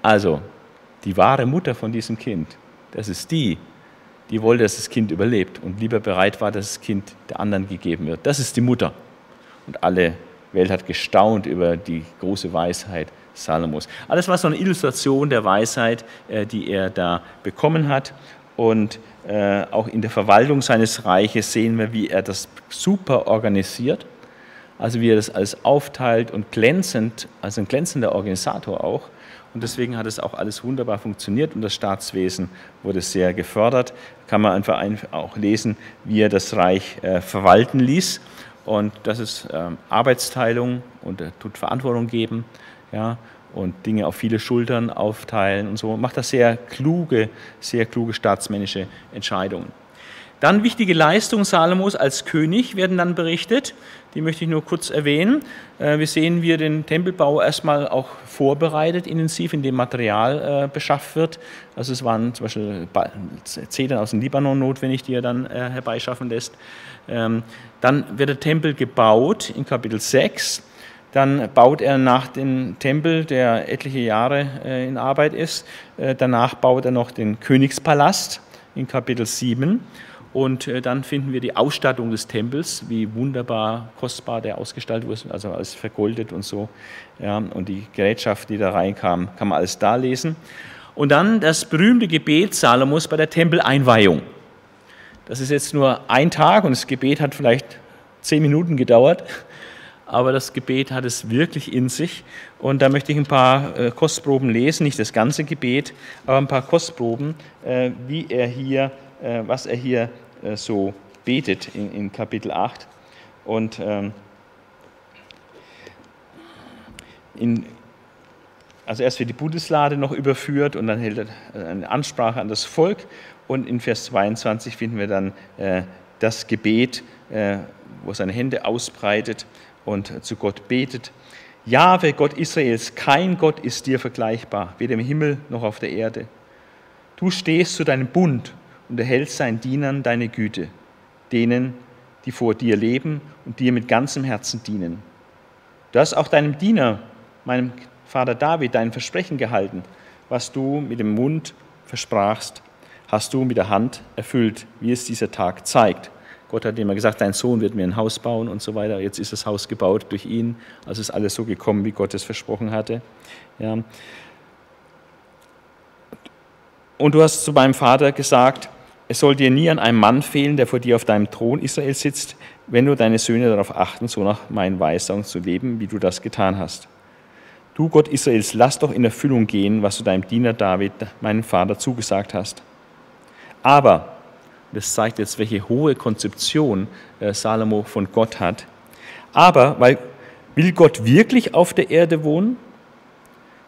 also die wahre Mutter von diesem Kind, das ist die, die wollte, dass das Kind überlebt und lieber bereit war, dass das Kind der anderen gegeben wird. Das ist die Mutter. Und alle Welt hat gestaunt über die große Weisheit Salomos. Alles war so eine Illustration der Weisheit, äh, die er da bekommen hat. Und äh, auch in der Verwaltung seines Reiches sehen wir, wie er das super organisiert. Also wie er das alles aufteilt und glänzend, also ein glänzender Organisator auch. Und deswegen hat es auch alles wunderbar funktioniert und das Staatswesen wurde sehr gefördert. Kann man einfach auch lesen, wie er das Reich äh, verwalten ließ. Und das ist ähm, Arbeitsteilung und er tut Verantwortung geben ja, und Dinge auf viele Schultern aufteilen und so, macht das sehr kluge, sehr kluge staatsmännische Entscheidungen. Dann wichtige Leistungen Salomos als König werden dann berichtet. Die möchte ich nur kurz erwähnen. Äh, wir sehen, wie er den Tempelbau erstmal auch vorbereitet, intensiv, indem Material äh, beschafft wird. Also es waren zum Beispiel Zedern aus dem Libanon notwendig, die er dann äh, herbeischaffen lässt. Ähm, dann wird der Tempel gebaut in Kapitel 6 dann baut er nach dem Tempel, der etliche Jahre äh, in Arbeit ist. Äh, danach baut er noch den Königspalast in Kapitel 7. Und äh, dann finden wir die Ausstattung des Tempels, wie wunderbar kostbar der ausgestaltet wurde, also alles vergoldet und so. Ja, und die Gerätschaft, die da reinkam, kann man alles da lesen. Und dann das berühmte Gebet Salomos bei der Tempeleinweihung. Das ist jetzt nur ein Tag und das Gebet hat vielleicht zehn Minuten gedauert, aber das Gebet hat es wirklich in sich. Und da möchte ich ein paar äh, Kostproben lesen, nicht das ganze Gebet, aber ein paar Kostproben, äh, wie er hier, äh, was er hier so betet in, Kapitel 8. Und ähm, in, also erst wird die Bundeslade noch überführt und dann hält er eine Ansprache an das Volk und in Vers 22 finden wir dann das Gebet, wo er seine Hände ausbreitet und zu Gott betet. Jahwe, Gott Israels, kein Gott ist dir vergleichbar, weder im Himmel noch auf der Erde. Du stehst zu deinem Bund und erhältst seinen Dienern deine Güte, denen, die vor dir leben und dir mit ganzem Herzen dienen. Du hast auch deinem Diener, meinem Vater David, dein Versprechen gehalten, was du mit dem Mund versprachst hast du mit der Hand erfüllt, wie es dieser Tag zeigt. Gott hat immer gesagt, dein Sohn wird mir ein Haus bauen und so weiter. Jetzt ist das Haus gebaut durch ihn. Also ist alles so gekommen, wie Gott es versprochen hatte. Ja. Und du hast zu meinem Vater gesagt, es soll dir nie an einem Mann fehlen, der vor dir auf deinem Thron Israel sitzt, wenn du deine Söhne darauf achten, so nach meinen Weisungen zu leben, wie du das getan hast. Du Gott Israels, lass doch in Erfüllung gehen, was du deinem Diener David, meinem Vater, zugesagt hast. Aber, das zeigt jetzt, welche hohe Konzeption äh, Salomo von Gott hat, aber, weil, will Gott wirklich auf der Erde wohnen?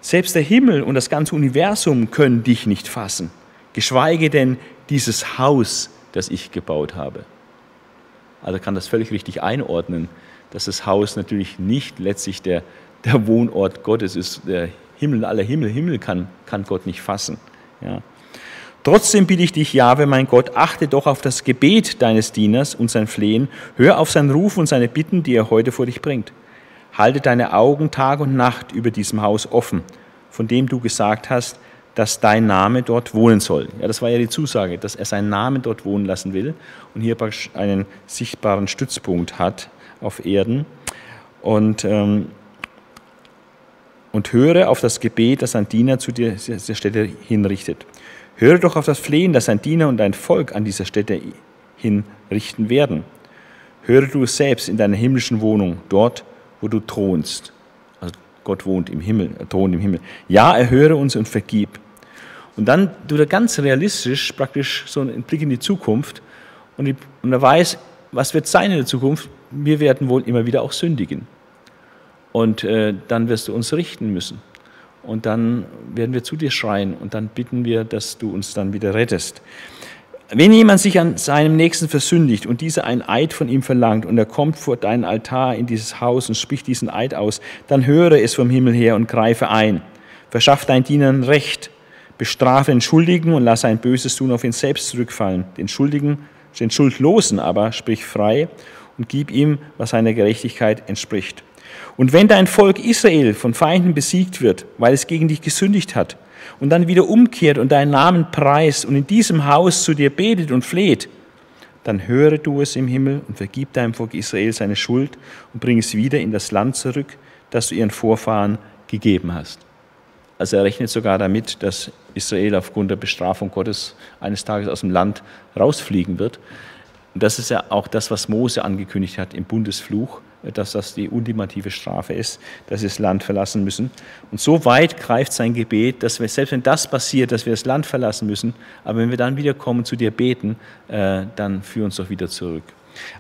Selbst der Himmel und das ganze Universum können dich nicht fassen, geschweige denn dieses Haus, das ich gebaut habe. Also kann das völlig richtig einordnen, dass das Haus natürlich nicht letztlich der, der Wohnort Gottes ist. Der Himmel aller Himmel, Himmel kann, kann Gott nicht fassen. Ja. Trotzdem bitte ich dich, Jahwe, mein Gott, achte doch auf das Gebet deines Dieners und sein Flehen, hör auf seinen Ruf und seine Bitten, die er heute vor dich bringt. Halte deine Augen Tag und Nacht über diesem Haus offen, von dem du gesagt hast, dass dein Name dort wohnen soll. Ja, das war ja die Zusage, dass er seinen Namen dort wohnen lassen will und hier einen sichtbaren Stützpunkt hat auf Erden. Und, ähm, und höre auf das Gebet, das ein Diener zu dieser Stätte hinrichtet. Höre doch auf das Flehen, das ein Diener und dein Volk an dieser Stätte hinrichten werden. Höre du es selbst in deiner himmlischen Wohnung, dort, wo du thronst. Also Gott wohnt im Himmel, er thront im Himmel. Ja, erhöre uns und vergib. Und dann tut er ganz realistisch praktisch so einen Blick in die Zukunft und, die, und er weiß, was wird sein in der Zukunft? Wir werden wohl immer wieder auch sündigen. Und äh, dann wirst du uns richten müssen und dann werden wir zu dir schreien und dann bitten wir, dass du uns dann wieder rettest. Wenn jemand sich an seinem Nächsten versündigt und dieser einen Eid von ihm verlangt und er kommt vor deinen Altar in dieses Haus und spricht diesen Eid aus, dann höre es vom Himmel her und greife ein. Verschaff deinen Dienern Recht, bestrafe den Schuldigen und lass ein böses Tun auf ihn selbst zurückfallen. Den Schuldigen, den Schuldlosen aber sprich frei und gib ihm, was seiner Gerechtigkeit entspricht. Und wenn dein Volk Israel von Feinden besiegt wird, weil es gegen dich gesündigt hat, und dann wieder umkehrt und deinen Namen preist und in diesem Haus zu dir betet und fleht, dann höre du es im Himmel und vergib deinem Volk Israel seine Schuld und bring es wieder in das Land zurück, das du ihren Vorfahren gegeben hast. Also er rechnet sogar damit, dass Israel aufgrund der Bestrafung Gottes eines Tages aus dem Land rausfliegen wird. Und das ist ja auch das, was Mose angekündigt hat im Bundesfluch dass das die ultimative Strafe ist, dass sie das Land verlassen müssen. Und so weit greift sein Gebet, dass wir, selbst wenn das passiert, dass wir das Land verlassen müssen, aber wenn wir dann wiederkommen zu dir beten, äh, dann führ uns doch wieder zurück.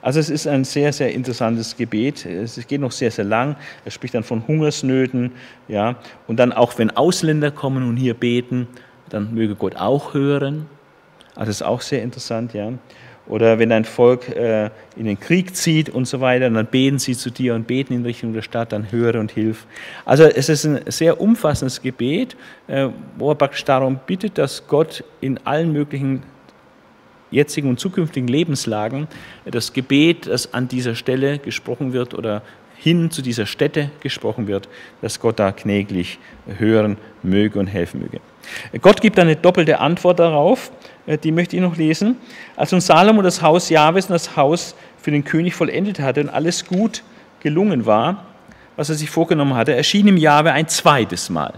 Also es ist ein sehr, sehr interessantes Gebet. Es geht noch sehr, sehr lang. Er spricht dann von Hungersnöten. Ja. Und dann auch, wenn Ausländer kommen und hier beten, dann möge Gott auch hören. Also das ist auch sehr interessant. Ja. Oder wenn ein Volk äh, in den Krieg zieht und so weiter, dann beten sie zu dir und beten in Richtung der Stadt, dann höre und hilf. Also es ist ein sehr umfassendes Gebet, äh, wo er praktisch darum bittet, dass Gott in allen möglichen jetzigen und zukünftigen Lebenslagen das Gebet, das an dieser Stelle gesprochen wird oder hin zu dieser Stätte gesprochen wird, dass Gott da knäglich hören möge und helfen möge. Gott gibt eine doppelte Antwort darauf, äh, die möchte ich noch lesen. Als nun Salomo das Haus Jahwes und das Haus für den König vollendet hatte und alles gut gelungen war, was er sich vorgenommen hatte, erschien ihm Jahwe ein zweites Mal.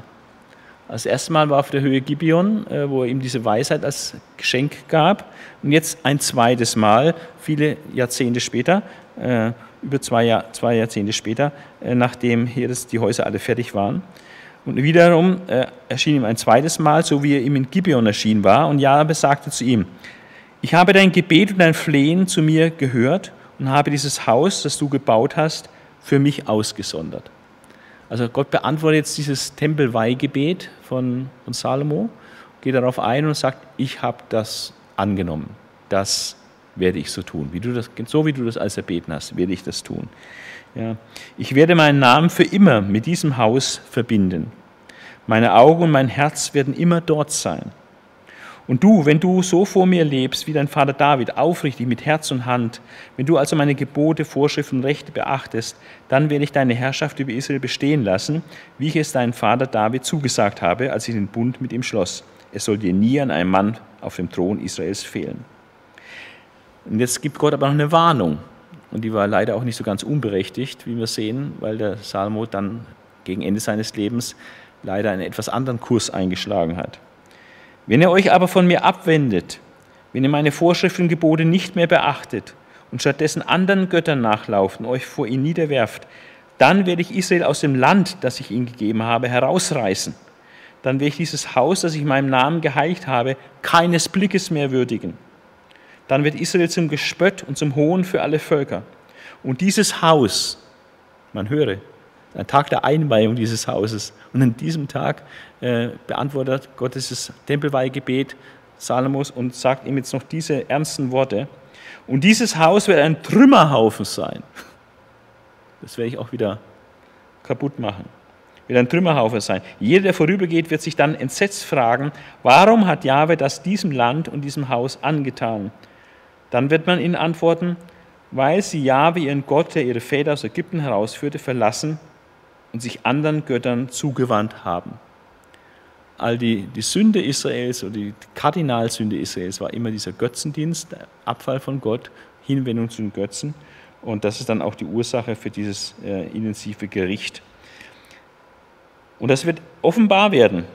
Das erste Mal war auf der Höhe Gibeon, äh, wo er ihm diese Weisheit als Geschenk gab. Und jetzt ein zweites Mal, viele Jahrzehnte später, äh, über zwei, Jahr, zwei Jahrzehnte später, nachdem hier die Häuser alle fertig waren. Und wiederum äh, erschien ihm ein zweites Mal, so wie er ihm in Gibeon erschienen war. Und Jahwe sagte zu ihm, ich habe dein Gebet und dein Flehen zu mir gehört und habe dieses Haus, das du gebaut hast, für mich ausgesondert. Also Gott beantwortet jetzt dieses Tempelweihgebet von, von Salomo, geht darauf ein und sagt, ich habe das angenommen. Das werde ich so tun. Wie du das, so wie du das als erbeten hast, werde ich das tun. Ja. Ich werde meinen Namen für immer mit diesem Haus verbinden. Meine Augen und mein Herz werden immer dort sein. Und du, wenn du so vor mir lebst wie dein Vater David, aufrichtig mit Herz und Hand, wenn du also meine Gebote, Vorschriften und Rechte beachtest, dann werde ich deine Herrschaft über Israel bestehen lassen, wie ich es deinem Vater David zugesagt habe, als ich den Bund mit ihm schloss. Es soll dir nie an einem Mann auf dem Thron Israels fehlen. Und jetzt gibt Gott aber noch eine Warnung. Und die war leider auch nicht so ganz unberechtigt, wie wir sehen, weil der Salomo dann gegen Ende seines Lebens leider einen etwas anderen Kurs eingeschlagen hat. Wenn ihr euch aber von mir abwendet, wenn ihr meine Vorschriften und Gebote nicht mehr beachtet und stattdessen anderen Göttern nachlauft und euch vor ihnen niederwerft, dann werde ich Israel aus dem Land, das ich ihnen gegeben habe, herausreißen. Dann werde ich dieses Haus, das ich meinem Namen geheiligt habe, keines Blickes mehr würdigen dann wird Israel zum Gespött und zum Hohn für alle Völker. Und dieses Haus, man höre, ein Tag der Einweihung dieses Hauses. Und an diesem Tag äh, beantwortet Gott dieses Tempelweihgebet Salomos und sagt ihm jetzt noch diese ernsten Worte. Und dieses Haus wird ein Trümmerhaufen sein. Das werde ich auch wieder kaputt machen. Wird ein Trümmerhaufen sein. Jeder, der vorübergeht, wird sich dann entsetzt fragen, warum hat Jahwe das diesem Land und diesem Haus angetan? Dann wird man ihnen antworten, weil sie Jahwe, ihren Gott, der ihre Väter aus Ägypten herausführte, verlassen und sich anderen Göttern zugewandt haben. All die, die Sünde Israels oder die Kardinalsünde Israels war immer dieser Götzendienst, Abfall von Gott, Hinwendung zu den Götzen. Und das ist dann auch die Ursache für dieses äh, intensive Gericht. Und das wird offenbar werden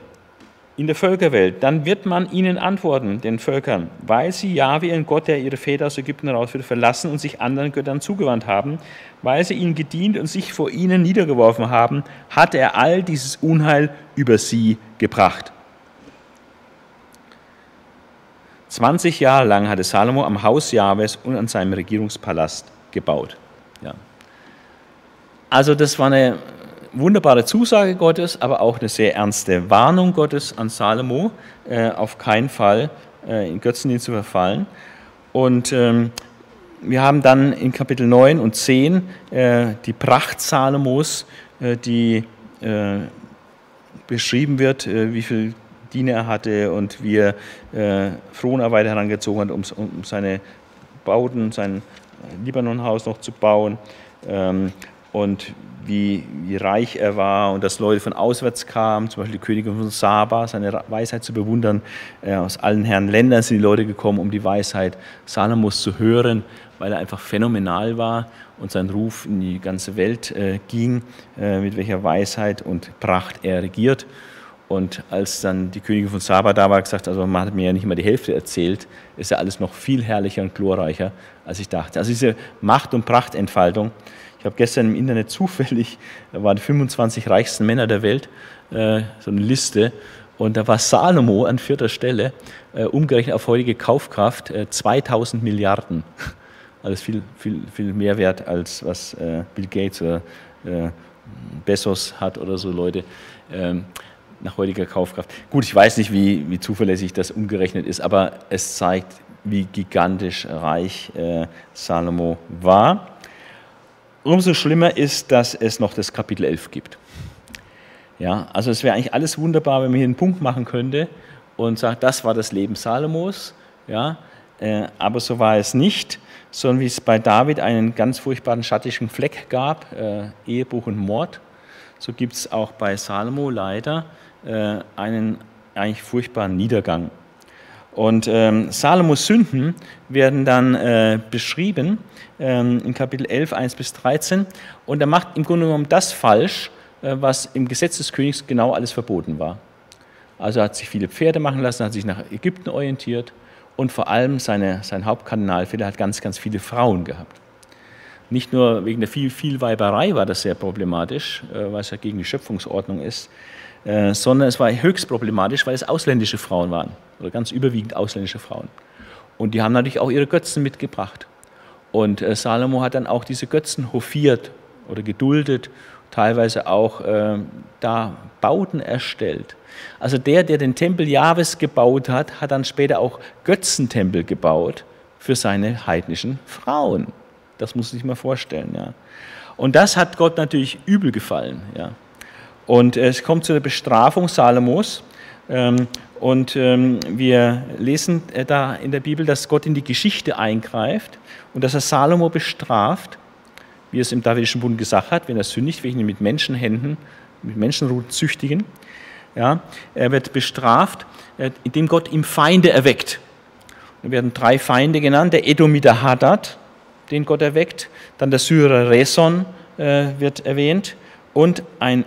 in der Völkerwelt, dann wird man ihnen antworten, den Völkern, weil sie Jahwe, ihren Gott, der ihre Väter aus Ägypten herausführte, verlassen und sich anderen Göttern zugewandt haben, weil sie ihnen gedient und sich vor ihnen niedergeworfen haben, hat er all dieses Unheil über sie gebracht. 20 Jahre lang hatte Salomo am Haus Jahwes und an seinem Regierungspalast gebaut. Ja. Also das war eine wunderbare Zusage Gottes, aber auch eine sehr ernste Warnung Gottes an Salomo, äh, auf keinen Fall äh, in Götzendienst zu verfallen. Und ähm, wir haben dann in Kapitel 9 und 10 äh, die Pracht Salomos, äh, die äh, beschrieben wird, äh, wie viel Diener er hatte und wie er Fronarbeiter herangezogen hat, um, um seine Bauten, sein Libanonhaus noch zu bauen. Ähm, und wie, wie reich er war und dass Leute von auswärts kamen, zum Beispiel die Königin von Saba, seine Weisheit zu bewundern. Äh, aus allen Herren Ländern sind die Leute gekommen, um die Weisheit Salomos zu hören, weil er einfach phänomenal war und sein Ruf in die ganze Welt äh, ging, äh, mit welcher Weisheit und Pracht er regiert. Und als dann die Königin von Saba da war, gesagt, also man hat mir ja nicht mal die Hälfte erzählt, ist ja alles noch viel herrlicher und glorreicher, als ich dachte. Also diese Macht- und Prachtentfaltung, ich habe gestern im Internet zufällig, da waren die 25 reichsten Männer der Welt, äh, so eine Liste. Und da war Salomo an vierter Stelle, äh, umgerechnet auf heutige Kaufkraft, äh, 2000 Milliarden. Alles viel, viel, viel mehr wert, als was äh, Bill Gates oder äh, Bezos hat oder so Leute ähm, nach heutiger Kaufkraft. Gut, ich weiß nicht, wie, wie zuverlässig das umgerechnet ist, aber es zeigt, wie gigantisch reich äh, Salomo war. Umso schlimmer ist, dass es noch das Kapitel 11 gibt. Ja, also es wäre eigentlich alles wunderbar, wenn man hier einen Punkt machen könnte und sagt, das war das Leben Salomos. Ja, Äh, aber so war es nicht, sondern wie es bei David einen ganz furchtbaren schattischen Fleck gab, äh, Ehebruch und Mord, so gibt es auch bei Salomo leider äh, einen eigentlich furchtbaren Niedergang. Und ähm, Salomos Sünden werden dann äh, beschrieben ähm, in Kapitel 11, 1 bis 13. Und er macht im Grunde genommen das falsch, äh, was im Gesetz des Königs genau alles verboten war. Also hat sich viele Pferde machen lassen, hat sich nach Ägypten orientiert und vor allem seine, sein Hauptkardinalfehler hat ganz, ganz viele Frauen gehabt. Nicht nur wegen der viel, Vielweiberei war das sehr problematisch, äh, weil es ja gegen die Schöpfungsordnung ist, äh, sondern es war höchst problematisch, weil es ausländische Frauen waren oder ganz überwiegend ausländische Frauen. Und die haben natürlich auch ihre Götzen mitgebracht. Und äh, Salomo hat dann auch diese Götzen hofiert oder geduldet, teilweise auch äh, da Bauten erstellt. Also der, der den Tempel Jahwes gebaut hat, hat dann später auch Götzentempel gebaut für seine heidnischen Frauen. Das muss sich mal vorstellen. Ja. Und das hat Gott natürlich übel gefallen. Ja. Und es kommt zu der Bestrafung Salomos. Ähm, und ähm, wir lesen äh, da in der Bibel, dass Gott in die Geschichte eingreift und dass er Salomo bestraft, wie es im Davidischen Bund gesagt hat, wenn er sündigt, wegen mit Menschenhänden, mit Menschenruten züchtigen. Ja, er wird bestraft, äh, indem Gott ihm Feinde erweckt. Da werden drei Feinde genannt, der Edomiter Hadad, den Gott erweckt, dann der Syrer Reson äh, wird erwähnt und ein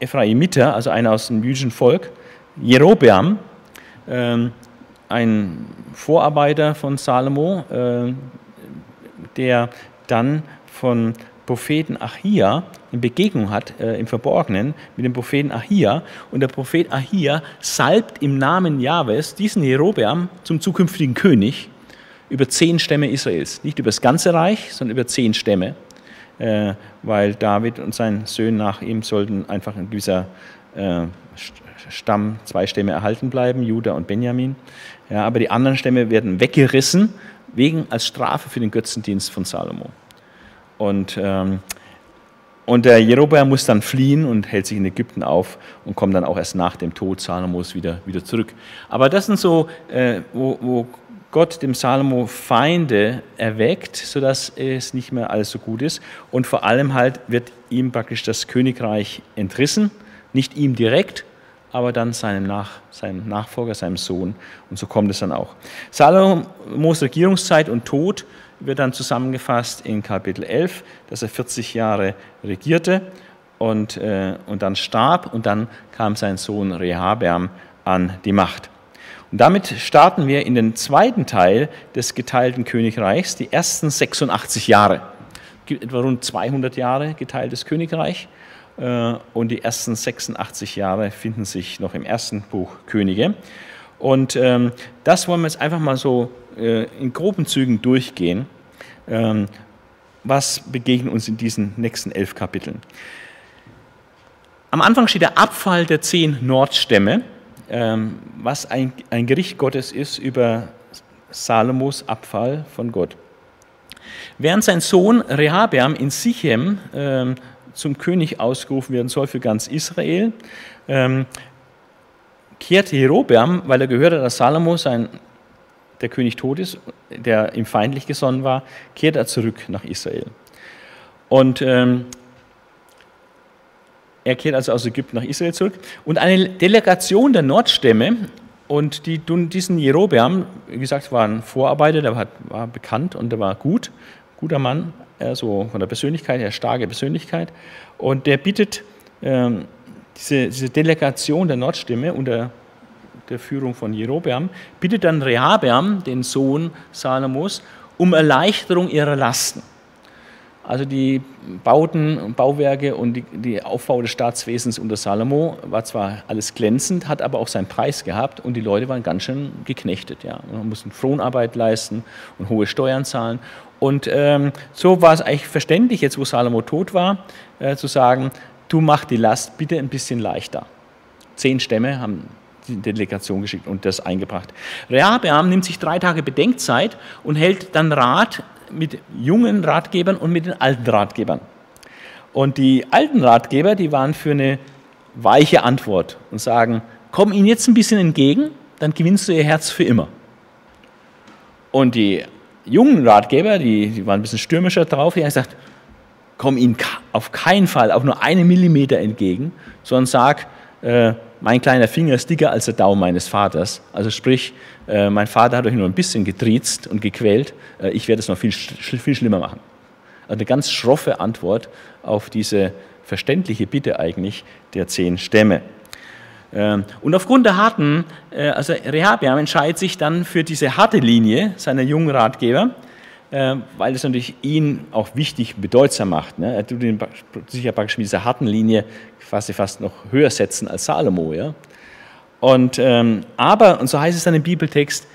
Ephraimiter, also einer aus dem jüdischen Volk, Jerobeam, äh, ein Vorarbeiter von Salomo, äh, der dann von Propheten Achia in Begegnung hat, äh, im Verborgenen, mit dem Propheten Achia. Und der Prophet Achia salbt im Namen Jahwes diesen Jerobeam zum zukünftigen König über zehn Stämme Israels. Nicht über das ganze Reich, sondern über zehn Stämme, weil David und seine Söhne nach ihm sollten einfach ein gewisser äh, Stamm, zwei Stämme erhalten bleiben, Judah und Benjamin. Ja, aber die anderen Stämme werden weggerissen, wegen als Strafe für den Götzendienst von Salomo. Und, ähm, und der Jerobeam muss dann fliehen und hält sich in Ägypten auf und kommt dann auch erst nach dem Tod Salomos wieder, wieder zurück. Aber das sind so, äh, wo, wo Gott dem Salomo Feinde erweckt, sodass es nicht mehr alles so gut ist. Und vor allem halt wird ihm praktisch das Königreich entrissen, nicht ihm direkt, aber dann seinem, Nach, seinem Nachfolger, seinem Sohn. Und so kommt es dann auch. Salomos Regierungszeit und Tod wird dann zusammengefasst in Kapitel 11, dass er 40 Jahre regierte und, äh, und dann starb und dann kam sein Sohn Rehabeam an die Macht. Und damit starten wir in den zweiten Teil des geteilten Königreichs, die ersten 86 Jahre. Es gibt etwa rund 200 Jahre geteiltes Königreich äh, und die ersten 86 Jahre finden sich noch im ersten Buch Könige. Und ähm, das wollen wir jetzt einfach mal so äh, in groben Zügen durchgehen. Ähm, was begegnet uns in diesen nächsten elf Kapiteln? Am Anfang steht der Abfall der zehn Nordstämme was ein, ein Gericht Gottes ist über Salomos Abfall von Gott. Während sein Sohn Rehabeam in Sichem ähm, zum König ausgerufen werden soll für ganz Israel, ähm, kehrte Jerobeam, weil er gehört hat, dass Salomo sein, der König tot ist, der ihm feindlich gesonnen war, kehrt er zurück nach Israel. Und ähm, er kehrt also aus Ägypten nach Israel zurück. Und eine Delegation der Nordstämme und die, diesen Jerobeam, wie gesagt, war ein Vorarbeiter, der war, war bekannt und der war gut, guter Mann, also von der Persönlichkeit her, starke Persönlichkeit. Und der bittet ähm, diese, diese, Delegation der Nordstämme unter der Führung von Jerobeam, bittet dann Rehabeam, den Sohn Salomos, um Erleichterung ihrer Lasten. Also die Bauten und Bauwerke und die, die, Aufbau des Staatswesens unter Salomo war zwar alles glänzend, hat aber auch seinen Preis gehabt und die Leute waren ganz schön geknechtet. Ja. Man musste Fronarbeit leisten und hohe Steuern zahlen. Und ähm, so war es eigentlich verständlich, jetzt wo Salomo tot war, äh, zu sagen, du mach die Last bitte ein bisschen leichter. Zehn Stämme haben die Delegation geschickt und das eingebracht. Rehabeam nimmt sich drei Tage Bedenkzeit und hält dann Rat mit jungen Ratgebern und mit den alten Ratgebern. Und die alten Ratgeber, die waren für eine weiche Antwort und sagen, komm ihnen jetzt ein bisschen entgegen, dann gewinnst du ihr Herz für immer. Und die jungen Ratgeber, die, die waren ein bisschen stürmischer drauf, die haben gesagt, komm ihnen auf keinen Fall auf nur einen Millimeter entgegen, sondern sag, äh, mein kleiner Finger ist dicker als der Daumen meines Vaters. Also sprich, äh, mein Vater hat euch nur ein bisschen getriezt und gequält, äh, ich werde es noch viel, viel schlimmer machen. Also eine ganz schroffe Antwort auf diese verständliche Bitte eigentlich der zehn Stämme. Ähm, und aufgrund der harten, äh, also Rehabeam entscheidet sich dann für diese harte Linie seiner jungen Ratgeber, weil es natürlich ihn auch wichtig bedeutsam macht. Ne? Er tut ihn sicher praktisch mit dieser harten Linie quasi fast noch höher setzen als Salomo. Ja? Und, ähm, aber, und so heißt es dann im Bibeltext,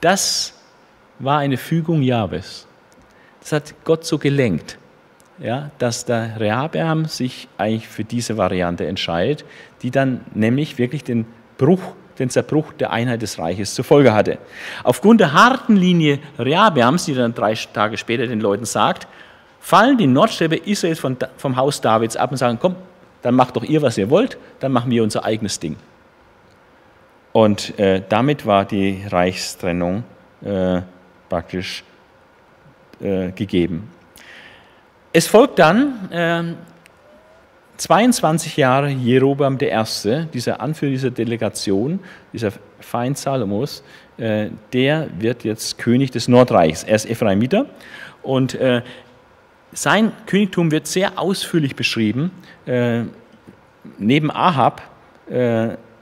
das war eine Fügung Jahwes. Das hat Gott so gelenkt, ja, dass der Rehabeam sich eigentlich für diese Variante entscheidet, die dann nämlich wirklich den Bruch, den Zerbruch der Einheit des Reiches zur Folge hatte. Aufgrund der harten Linie Rehabeams, die dann drei Tage später den Leuten sagt, fallen die Nordstäbe Israels von, vom Haus Davids ab und sagen, komm, dann macht doch ihr, was ihr wollt, dann machen wir unser eigenes Ding. Und äh, damit war die Reichstrennung äh, praktisch äh, gegeben. Es folgt dann äh, 22 Jahre Jerobeam I., dieser Anführer dieser Delegation, dieser Feind Salomos, äh, der wird jetzt König des Nordreichs. Er ist Ephraimiter und äh, sein Königtum wird sehr ausführlich beschrieben. Äh, neben Ahab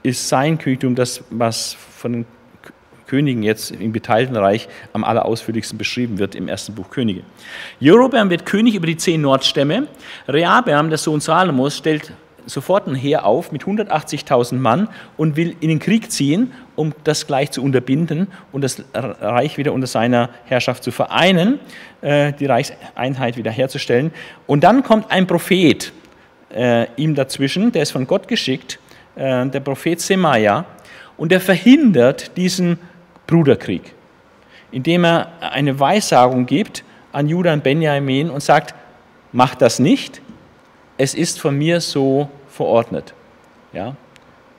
ist sein Königtum das, was von den Königen jetzt im beteilten Reich am allerausführlichsten beschrieben wird im ersten Buch Könige. Jerobeam wird König über die zehn Nordstämme. Rehabeam, der Sohn Salomos, stellt sofort ein Heer auf mit 180.000 Mann und will in den Krieg ziehen, um das gleich zu unterbinden und das Reich wieder unter seiner Herrschaft zu vereinen, äh, die Reichseinheit wiederherzustellen. Und dann kommt ein Prophet äh, ihm dazwischen, der ist von Gott geschickt, äh, der Prophet Semaja, und der verhindert diesen Bruderkrieg, indem er eine Weissagung gibt an Judah und Benjamin und sagt, macht das nicht, es ist von mir so verordnet, ja,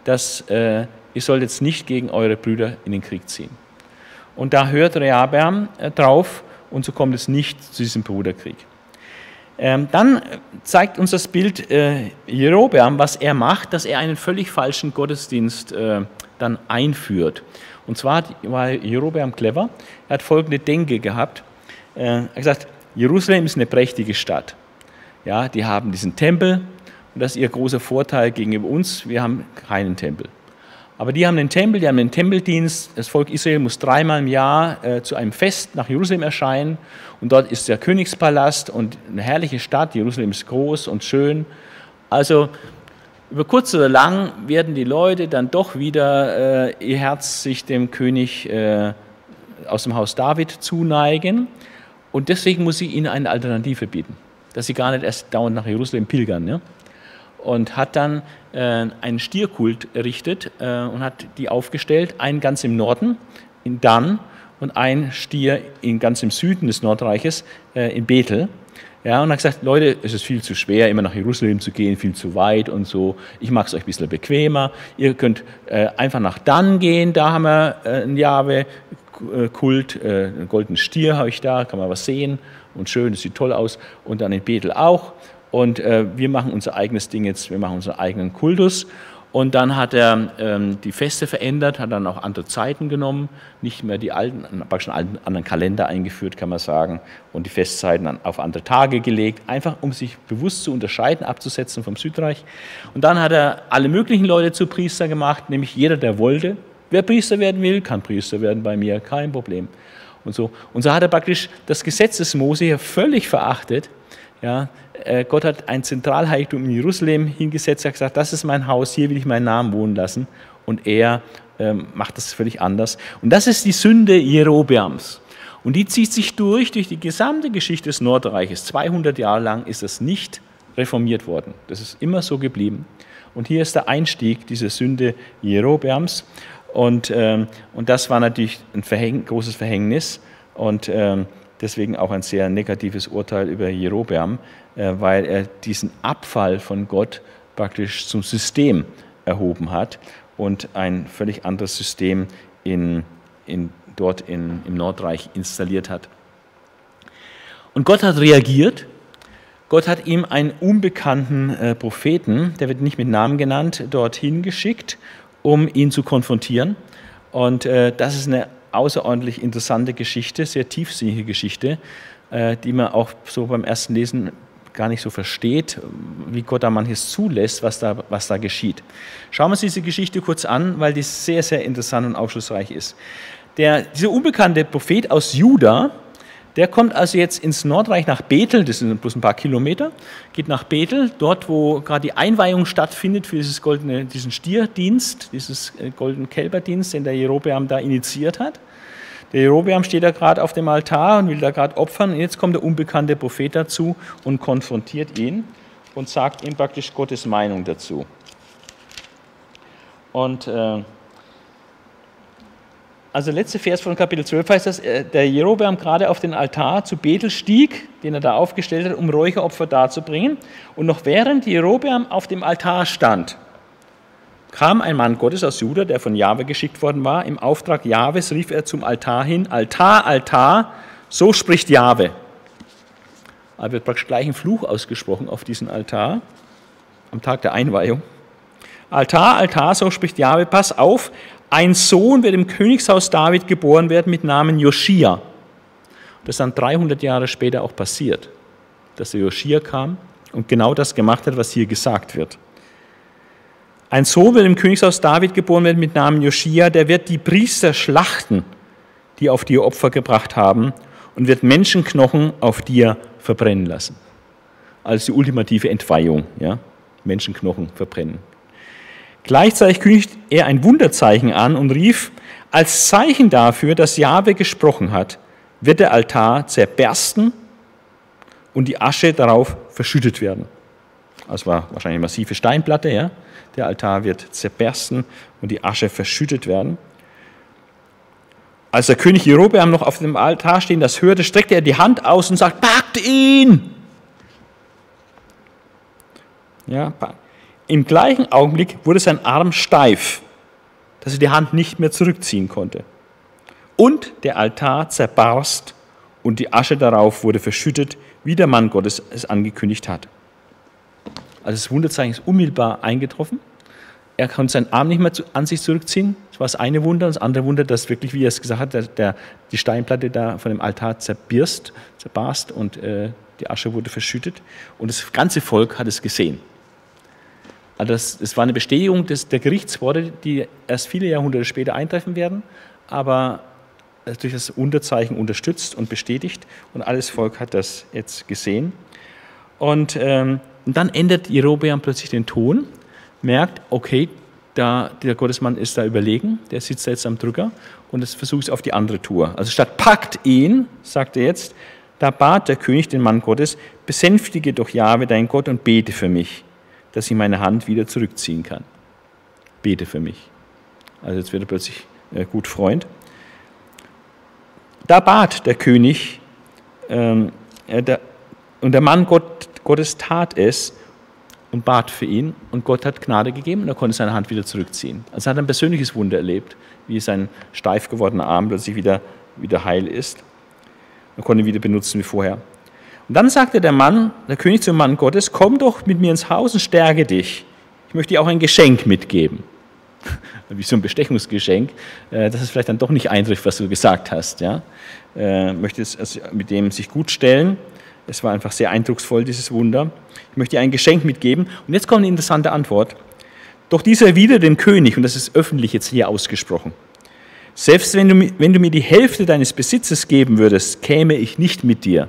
dass äh, ihr sollt jetzt nicht gegen eure Brüder in den Krieg ziehen. Und da hört Rehabeam äh, drauf und so kommt es nicht zu diesem Bruderkrieg. Ähm, dann zeigt uns das Bild äh, Jerobeam, was er macht, dass er einen völlig falschen Gottesdienst äh, dann einführt. Und zwar war Jerobeam clever. Er hat folgende Denke gehabt. Äh, er hat gesagt, Jerusalem ist eine prächtige Stadt. Ja, die haben diesen Tempel und das ist ihr großer Vorteil gegenüber uns. Wir haben keinen Tempel. Aber die haben den Tempel, die haben den Tempeldienst. Das Volk Israel muss dreimal im Jahr äh, zu einem Fest nach Jerusalem erscheinen. Und dort ist der Königspalast und eine herrliche Stadt. Jerusalem ist groß und schön. Also über kurz oder lang werden die Leute dann doch wieder äh, ihr Herz sich dem König äh, aus dem Haus David zuneigen. Und deswegen muss sie ihnen eine Alternative bieten, dass sie gar nicht erst dauernd nach Jerusalem pilgern. Ja? Und hat dann äh, einen Stierkult errichtet äh, und hat die aufgestellt, einen ganz im Norden, in Dan, und ein Stier in, ganz im Süden des Nordreiches, äh, in Bethel. Ja, und hat gesagt, Leute, es ist viel zu schwer, immer nach Jerusalem zu gehen, viel zu weit und so. Ich mache es euch ein bisschen bequemer. Ihr könnt äh, einfach nach Dan gehen, da haben wir äh, einen Jahwe-Kult, äh, einen goldenen Stier habe ich da, kann man was sehen und schön, das sieht toll aus. Und dann in Bethel auch. Und äh, wir machen unser eigenes Ding jetzt, wir machen unseren eigenen Kultus. Und dann hat er ähm, die Feste verändert, hat dann auch andere Zeiten genommen, nicht mehr die alten, praktisch einen anderen Kalender eingeführt, kann man sagen, und die Festzeiten auf andere Tage gelegt, einfach um sich bewusst zu unterscheiden, abzusetzen vom Südreich. Und dann hat er alle möglichen Leute zu Priester gemacht, nämlich jeder, der wollte. Wer Priester werden will, kann Priester werden bei mir, kein Problem. Und so, und so hat er praktisch das Gesetz des Mose hier völlig verachtet. Ja, äh, Gott hat ein Zentralheiligtum in Jerusalem hingesetzt, er hat gesagt, das ist mein Haus, hier will ich meinen Namen wohnen lassen. Und er ähm, macht das völlig anders. Und das ist die Sünde Jerobeams. Und die zieht sich durch, durch die gesamte Geschichte des Nordreiches. 200 Jahre lang ist das nicht reformiert worden. Das ist immer so geblieben. Und hier ist der Einstieg dieser Sünde Jerobeams. Und, ähm, und das war natürlich ein Verhäng großes Verhängnis. Und ähm, deswegen auch ein sehr negatives Urteil über Jerobeam, weil er diesen Abfall von Gott praktisch zum System erhoben hat und ein völlig anderes System in, in dort in, im Nordreich installiert hat. Und Gott hat reagiert. Gott hat ihm einen unbekannten äh, Propheten, der wird nicht mit Namen genannt, dorthin geschickt, um ihn zu konfrontieren. Und äh, das ist eine außerordentlich interessante Geschichte, sehr tiefsinnige Geschichte, äh, die man auch so beim ersten Lesen gar nicht so versteht, wie Gott da manches zulässt, was da, was da geschieht. Schauen wir uns diese Geschichte kurz an, weil die sehr, sehr interessant und aufschlussreich ist. Der, dieser unbekannte Prophet aus Juda, der kommt also jetzt ins Nordreich nach Bethel, das sind bloß ein paar Kilometer, geht nach Bethel, dort wo gerade die Einweihung stattfindet für dieses goldene, diesen Stierdienst, dieses äh, goldenen Kälberdienst, den der Jerobeam da initiiert hat. Der Jerobeam steht da gerade auf dem Altar und will da gerade opfern. Und jetzt kommt der unbekannte Prophet dazu und konfrontiert ihn und sagt ihm praktisch Gottes Meinung dazu. Und äh, also der letzte Vers von Kapitel 12 heißt dass äh, der Jerobeam gerade auf den Altar zu Bethel stieg, den er da aufgestellt hat, um Räucheropfer darzubringen. Und noch während Jerobeam auf dem Altar stand, kam ein Mann Gottes aus Juda, der von Jahwe geschickt worden war. Im Auftrag Jahwes rief er zum Altar hin: Altar, Altar, so spricht Jahwe. Da wird praktisch gleich ein Fluch ausgesprochen auf diesen Altar am Tag der Einweihung. Altar, Altar, so spricht Jahwe, pass auf, ein Sohn wird im Königshaus David geboren werden mit Namen Joschia. Das ist dann 300 Jahre später auch passiert, dass der Joschia kam und genau das gemacht hat, was hier gesagt wird. Ein Sohn wird im Königshaus David geboren werden mit Namen Joschia, der wird die Priester schlachten, die auf dir Opfer gebracht haben, und wird Menschenknochen auf dir verbrennen lassen. Als die ultimative Entweihung, ja? Menschenknochen verbrennen. Gleichzeitig kündigt er ein Wunderzeichen an und rief, als Zeichen dafür, dass Jahwe gesprochen hat, wird der Altar zerbersten und die Asche darauf verschüttet werden. Das war wahrscheinlich eine massive Steinplatte, ja? Der Altar wird zerbersten und die Asche verschüttet werden. Als der König Jerobeam noch auf dem Altar stehen das hörte, streckte er die Hand aus und sagt, packt ihn! Ja, Im gleichen Augenblick wurde sein Arm steif, dass er die Hand nicht mehr zurückziehen konnte. Und der Altar zerbarst und die Asche darauf wurde verschüttet, wie der Mann Gottes es angekündigt hat. Also das Wunderzeichen ist unmittelbar eingetroffen. Er konnte seinen Arm nicht mehr an sich zurückziehen. Das war das eine Wunder. Das andere Wunder, dass wirklich, wie er es gesagt hat, der, der, die Steinplatte da von dem Altar zerbirst, zerbarst und äh, die Asche wurde verschüttet. Und das ganze Volk hat es gesehen. Also das, das war eine Bestätigung des, der Gerichtsworte, die erst viele Jahrhunderte später eintreffen werden, aber durch das Unterzeichen unterstützt und bestätigt. Und alles Volk hat das jetzt gesehen. Und ähm, und dann ändert Jerobeam plötzlich den Ton, merkt, okay, da, der Gottesmann ist da überlegen, der sitzt da jetzt am Drücker und es versucht es auf die andere Tour. Also statt packt ihn, sagt er jetzt, da bat der König den Mann Gottes, besänftige doch Jahwe dein Gott und bete für mich, dass ich meine Hand wieder zurückziehen kann. Bete für mich. Also jetzt wird er plötzlich äh, gut Freund. Da bat der König, ähm, äh, der, und der Mann Gott Gottes tat es und bat für ihn und Gott hat Gnade gegeben und er konnte seine Hand wieder zurückziehen. Also er hat ein persönliches Wunder erlebt, wie sein steif gewordener Arm plötzlich wieder, wieder heil ist. Er konnte ihn wieder benutzen wie vorher. Und dann sagte der Mann, der König zum Mann Gottes, komm doch mit mir ins Haus und stärke dich. Ich möchte dir auch ein Geschenk mitgeben. Wie so ein Bestechungsgeschenk, äh, dass es vielleicht dann doch nicht eintrifft, was du gesagt hast. Ja? Äh, möchte es also mit dem sich gut stellen es war einfach sehr eindrucksvoll, dieses Wunder. Ich möchte dir ein Geschenk mitgeben. Und jetzt kommt eine interessante Antwort. Doch dieser wieder den König, und das ist öffentlich jetzt hier ausgesprochen. Selbst wenn du, wenn du mir die Hälfte deines Besitzes geben würdest, käme ich nicht mit dir.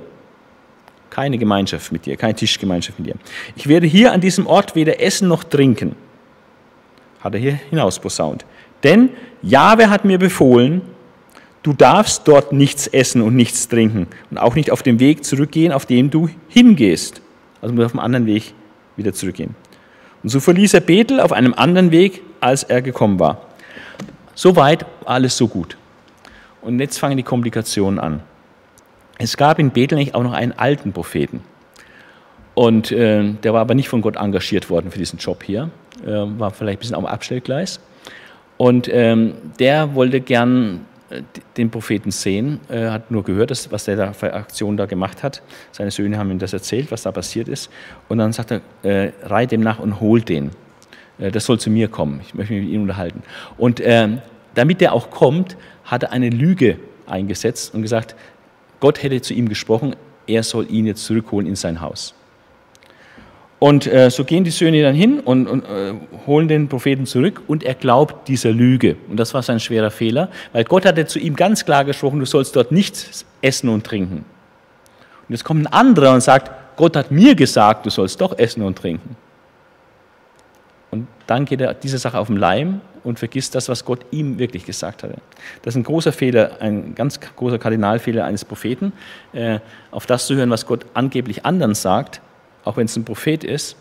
Keine Gemeinschaft mit dir, keine Tischgemeinschaft mit dir. Ich werde hier an diesem Ort weder essen noch trinken. Hat er hier hinausposaunt. Denn Jahwe hat mir befohlen, Du darfst dort nichts essen und nichts trinken und auch nicht auf dem Weg zurückgehen, auf dem du hingehst. Also muss auf einem anderen Weg wieder zurückgehen. Und so verließ er Bethel auf einem anderen Weg, als er gekommen war. Soweit alles so gut. Und jetzt fangen die Komplikationen an. Es gab in Bethel nicht auch noch einen alten Propheten. Und äh, der war aber nicht von Gott engagiert worden für diesen Job hier. Äh, war vielleicht ein bisschen am Abstellgleis. Und ähm, der wollte gern den Propheten sehen, er hat nur gehört, was der da für Aktion da gemacht hat. Seine Söhne haben ihm das erzählt, was da passiert ist. Und dann sagt er, äh, reit dem nach und holt den. Äh, das soll zu mir kommen. Ich möchte mich mit ihm unterhalten. Und äh, damit der auch kommt, hat er eine Lüge eingesetzt und gesagt, Gott hätte zu ihm gesprochen, er soll ihn jetzt zurückholen in sein Haus. Und äh, so gehen die Söhne dann hin und, und äh, holen den Propheten zurück und er glaubt dieser Lüge. Und das war sein schwerer Fehler, weil Gott hatte zu ihm ganz klar gesprochen, du sollst dort nichts essen und trinken. Und jetzt kommt ein anderer und sagt, Gott hat mir gesagt, du sollst doch essen und trinken. Und dann geht er diese Sache auf den Leim und vergisst das, was Gott ihm wirklich gesagt hatte. Das ist ein großer Fehler, ein ganz großer Kardinalfehler eines Propheten, äh, auf das zu hören, was Gott angeblich anderen sagt auch wenn es ein Prophet ist,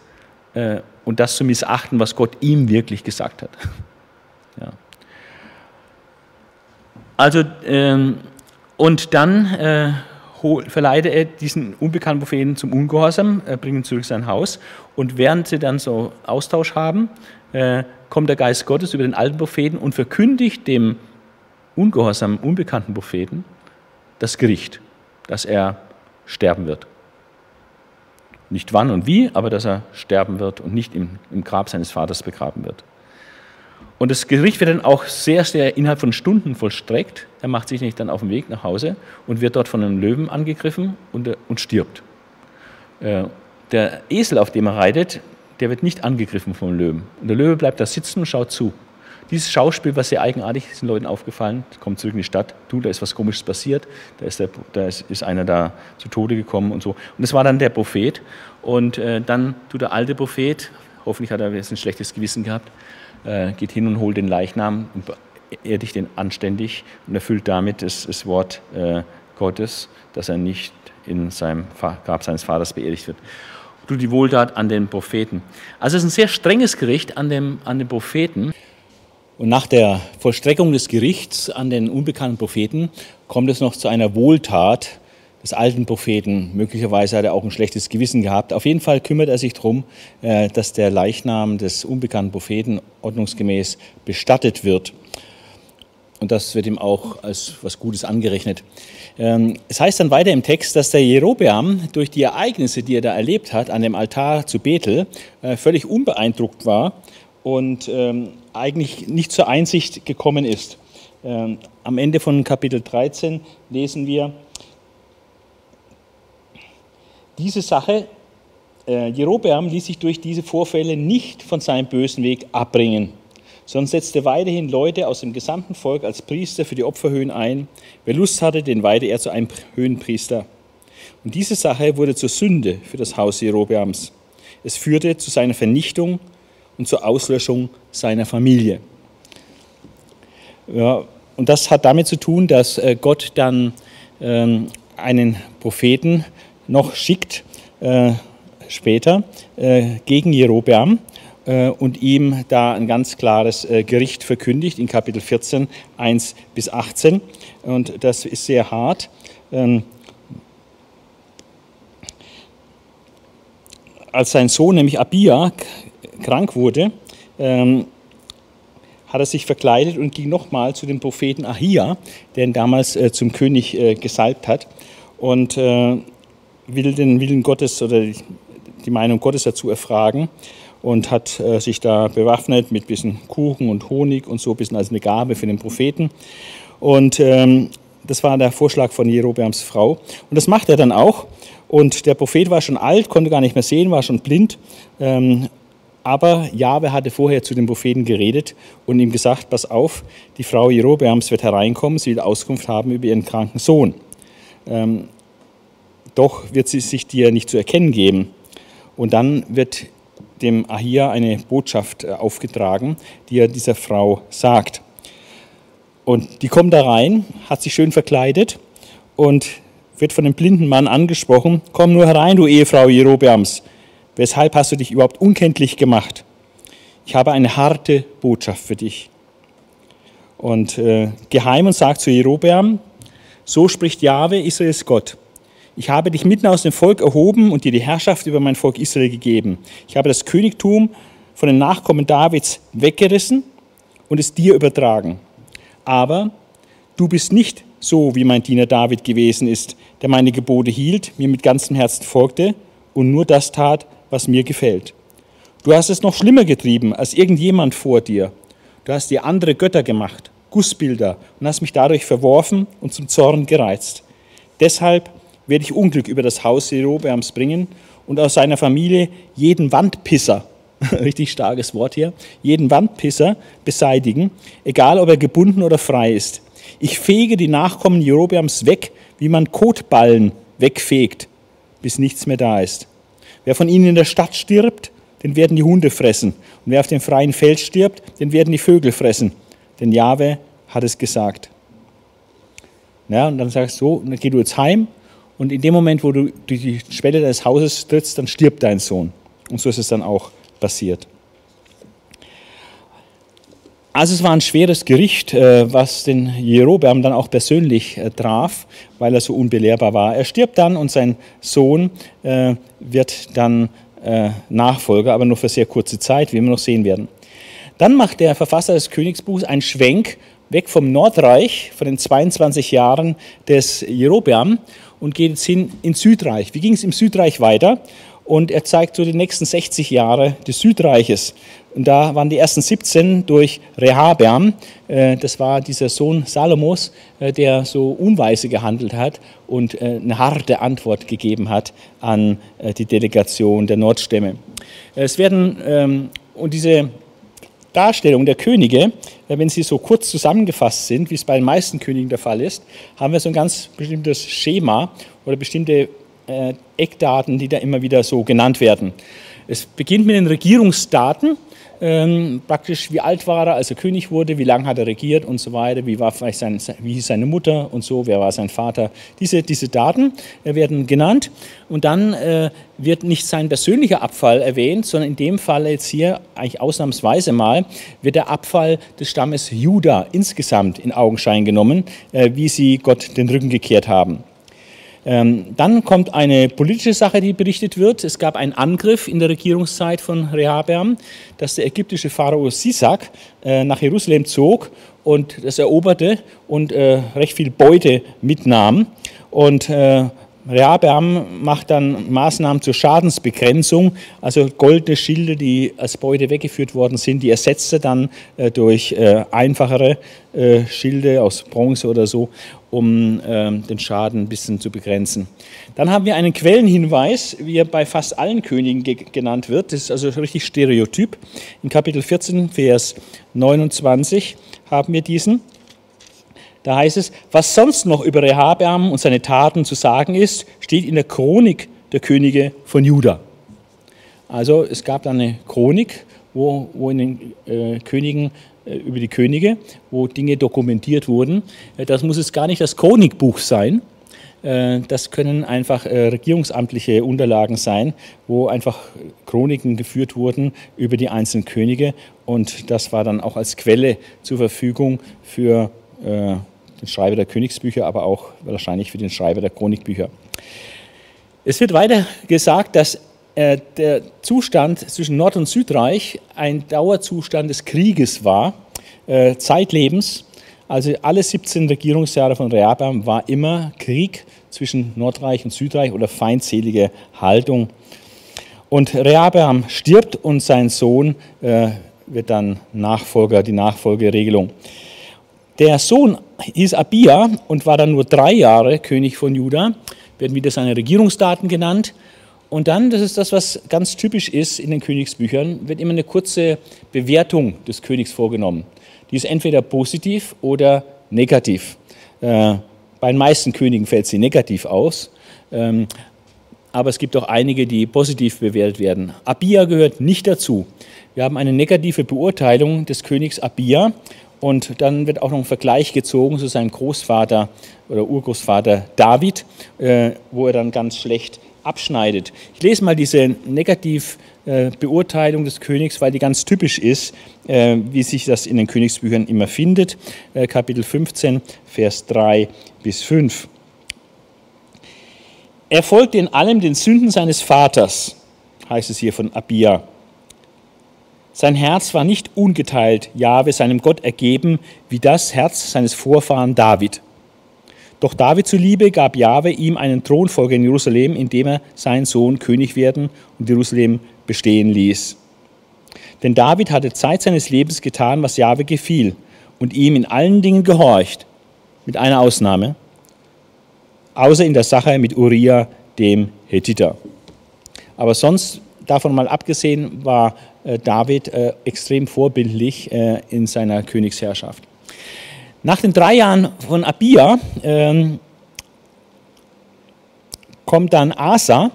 äh, und das zu missachten, was Gott ihm wirklich gesagt hat. ja. Also, ähm, und dann äh, verleitet er diesen unbekannten Propheten zum Ungehorsam, äh, bringt ihn zurück in sein Haus. Und während sie dann so Austausch haben, äh, kommt der Geist Gottes über den alten Propheten und verkündigt dem ungehorsamen, unbekannten Propheten das Gericht, dass er sterben wird. Nicht wann und wie, aber dass er sterben wird und nicht im, im Grab seines Vaters begraben wird. Und das Gericht wird dann auch sehr, sehr innerhalb von Stunden vollstreckt. Er macht sich nicht dann auf den Weg nach Hause und wird dort von einem Löwen angegriffen und, äh, und stirbt. Äh, der Esel, auf dem er reitet, der wird nicht angegriffen vom Löwen. Und der Löwe bleibt da sitzen und schaut zu. Dieses Schauspiel war sehr eigenartig, ist den Leuten aufgefallen. Sie kommen zurück in die Stadt, du, da ist was Komisches passiert, da ist, der, da ist, ist einer da zu Tode gekommen und so. Und es war dann der Prophet. Und äh, dann tut der alte Prophet, hoffentlich hat er jetzt ein schlechtes Gewissen gehabt, äh, geht hin und holt den Leichnam und erdigt den anständig und erfüllt damit das, das Wort äh, Gottes, dass er nicht in seinem Grab seines Vaters beerdigt wird. Du die Wohltat an den Propheten. Also es ist ein sehr strenges Gericht an dem, an den Propheten. Und nach der Vollstreckung des Gerichts an den unbekannten Propheten kommt es noch zu einer Wohltat des alten Propheten. Möglicherweise hat er auch ein schlechtes Gewissen gehabt. Auf jeden Fall kümmert er sich darum, äh, dass der Leichnam des unbekannten Propheten ordnungsgemäß bestattet wird. Und das wird ihm auch als was Gutes angerechnet. Ähm, es heißt dann weiter im Text, dass der Jerobeam durch die Ereignisse, die er da erlebt hat, an dem Altar zu Bethel, äh, völlig unbeeindruckt war und ähm, eigentlich nicht zur Einsicht gekommen ist. Ähm, am Ende von Kapitel 13 lesen wir, diese Sache, äh, Jerobeam ließ sich durch diese Vorfälle nicht von seinem bösen Weg abbringen, sondern setzte weiterhin Leute aus dem gesamten Volk als Priester für die Opferhöhen ein. Wer Lust hatte, den weihte er zu einem Höhenpriester. Und diese Sache wurde zur Sünde für das Haus Jerobeams. Es führte zu seiner Vernichtung und zur Auslöschung seiner Familie. Ja, und das hat damit zu tun, dass äh, Gott dann ähm, einen Propheten noch schickt, äh, später, äh, gegen Jerobeam und ihm da ein ganz klares Gericht verkündigt in Kapitel 14, 1 bis 18. Und das ist sehr hart. Ähm, als sein Sohn, nämlich Abia, krank wurde, ähm, hat er sich verkleidet und ging nochmal zu dem Propheten Ahia, der ihn damals äh, zum König äh, gesalbt hat und äh, will den Willen Gottes oder die Meinung Gottes dazu erfragen und hat äh, sich da bewaffnet mit bisschen Kuchen und Honig und so ein bisschen als eine Gabe für den Propheten. Und ähm, das war der Vorschlag von Jerobeams Frau. Und das macht er dann auch. Und der Prophet war schon alt, konnte gar nicht mehr sehen, war schon blind. Ähm, aber Jahwe hatte vorher zu dem Propheten geredet und ihm gesagt, pass auf, die Frau Jerobeams wird hereinkommen, sie will Auskunft haben über ihren kranken Sohn. Ähm, doch wird sie sich dir nicht zu erkennen geben. Und dann wird dem Ahia eine Botschaft äh, aufgetragen, die er dieser Frau sagt. Und die kommt da rein, hat sich schön verkleidet und wird von dem blinden Mann angesprochen, komm nur herein, du Ehefrau Jerobeams, Weshalb hast du dich überhaupt unkenntlich gemacht? Ich habe eine harte Botschaft für dich. Und äh, geheim und sagt zu Jerobeam, so spricht Jahwe, Israels Gott. Ich habe dich mitten aus dem Volk erhoben und dir die Herrschaft über mein Volk Israel gegeben. Ich habe das Königtum von den Nachkommen Davids weggerissen und es dir übertragen. Aber du bist nicht so, wie mein Diener David gewesen ist, der meine Gebote hielt, mir mit ganzem Herzen folgte und nur das tat, was mir gefällt. Du hast es noch schlimmer getrieben als irgendjemand vor dir. Du hast dir andere Götter gemacht, Gussbilder, und hast mich dadurch verworfen und zum Zorn gereizt. Deshalb werde ich Unglück über das Haus Jerobeams bringen und aus seiner Familie jeden Wandpisser, richtig starkes Wort hier, jeden Wandpisser beseitigen, egal ob er gebunden oder frei ist. Ich fege die Nachkommen Jerobeams weg, wie man Kotballen wegfegt, bis nichts mehr da ist. Wer von ihnen in der Stadt stirbt, den werden die Hunde fressen. Und wer auf dem freien Feld stirbt, den werden die Vögel fressen. Denn Jahwe hat es gesagt. Ja, und dann sagst du, so, dann geh du jetzt heim und in dem Moment, wo du durch die Schwelle deines Hauses trittst, dann stirbt dein Sohn. Und so ist es dann auch passiert. Also es war ein schweres Gericht, äh, was den Jerobeam dann auch persönlich äh, traf, weil er so unbelehrbar war. Er stirbt dann und sein Sohn äh, wird dann Nachfolger, aber nur für sehr kurze Zeit, wie wir noch sehen werden. Dann macht der Verfasser des Königsbuchs einen Schwenk weg vom Nordreich, von den 22 Jahren des Jerobeam und geht jetzt hin ins Südreich. Wie ging es im Südreich weiter? Und er zeigt so die nächsten 60 Jahre des Südreiches. Und da waren die ersten 17 durch Rehabeam. Äh, das war dieser Sohn Salomos, äh, der so unweise gehandelt hat und äh, eine harte Antwort gegeben hat an die Delegation der Nordstämme. Es werden, ähm, und diese Darstellung der Könige, wenn sie so kurz zusammengefasst sind, wie es bei den meisten Königen der Fall ist, haben wir so ein ganz bestimmtes Schema oder bestimmte Eckdaten, die da immer wieder so genannt werden. Es beginnt mit den Regierungsdaten, ähm, praktisch wie alt war er, als er König wurde, wie lange hat er regiert und so weiter, wie war vielleicht sein, wie hieß seine Mutter und so, wer war sein Vater. Diese, diese Daten äh, werden genannt und dann äh, wird nicht sein persönlicher Abfall erwähnt, sondern in dem Fall jetzt hier eigentlich ausnahmsweise mal wird der Abfall des Stammes Juda insgesamt in Augenschein genommen, äh, wie sie Gott den Rücken gekehrt haben. Ähm, dann kommt eine politische Sache, die berichtet wird. Es gab einen Angriff in der Regierungszeit von Rehabeam, dass der ägyptische Pharao Sisak äh, nach Jerusalem zog und das eroberte und äh, recht viel Beute mitnahm. Und äh, Rehabeam macht dann Maßnahmen zur Schadensbegrenzung, also goldene Schilde, die als Beute weggeführt worden sind, die ersetzt er dann äh, durch äh, einfachere äh, Schilde aus Bronze oder so, um ähm, den Schaden ein bisschen zu begrenzen. Dann haben wir einen Quellenhinweis, wie er bei fast allen Königen genannt wird. Das ist also richtig stereotyp. In Kapitel 14, Vers 29 haben wir diesen. Da heißt es, was sonst noch über Rehabeam und seine Taten zu sagen ist, steht in der Chronik der Könige von Juda. Also es gab da eine Chronik, wo, wo in den äh, Königen äh, über die Könige, wo Dinge dokumentiert wurden. Äh, das muss jetzt gar nicht das Chronikbuch sein. Äh, das können einfach äh, regierungsamtliche Unterlagen sein, wo einfach Chroniken geführt wurden über die einzelnen Könige. Und das war dann auch als Quelle zur Verfügung für äh, den Schreiber der Königsbücher, aber auch wahrscheinlich für den Schreiber der Chronikbücher. Es wird weiter gesagt, dass äh, der Zustand zwischen Nord- und Südreich ein Dauerzustand des Krieges war, äh, zeitlebens. Also alle 17 Regierungsjahre von Rehabeam war immer Krieg zwischen Nordreich und Südreich oder feindselige Haltung. Und Rehabeam stirbt und sein Sohn äh, wird dann Nachfolger, die Nachfolgeregelung. Der Sohn hieß Abia und war dann nur drei Jahre König von Juda, werden wieder seine Regierungsdaten genannt. Und dann, das ist das, was ganz typisch ist in den Königsbüchern, wird immer eine kurze Bewertung des Königs vorgenommen. Die ist entweder positiv oder negativ. Äh, bei den meisten Königen fällt sie negativ aus, ähm, aber es gibt auch einige, die positiv bewertet werden. Abia gehört nicht dazu. Wir haben eine negative Beurteilung des Königs Abia und dann wird auch noch ein Vergleich gezogen zu seinem Großvater oder Urgroßvater David, äh, wo er dann ganz schlecht abschneidet. Ich lese mal diese Negativbeurteilung des Königs, weil die ganz typisch ist, äh, wie sich das in den Königsbüchern immer findet. Äh, Kapitel 15, Vers 3 bis 5. Er folgte in allem den Sünden seines Vaters, heißt es hier von Abia. Sein Herz war nicht ungeteilt Jahwe, seinem Gott ergeben, wie das Herz seines Vorfahren David. Doch David zuliebe gab Jahwe ihm einen Thronfolger in Jerusalem, indem er seinen Sohn König werden und Jerusalem bestehen ließ. Denn David hatte Zeit seines Lebens getan, was Jahwe gefiel und ihm in allen Dingen gehorcht, mit einer Ausnahme, außer in der Sache mit Uriah, dem Hethiter. Aber sonst, davon mal abgesehen, war äh, David äh, extrem vorbildlich äh, in seiner Königsherrschaft. Nach den drei Jahren von Abia ähm, kommt dann Asa,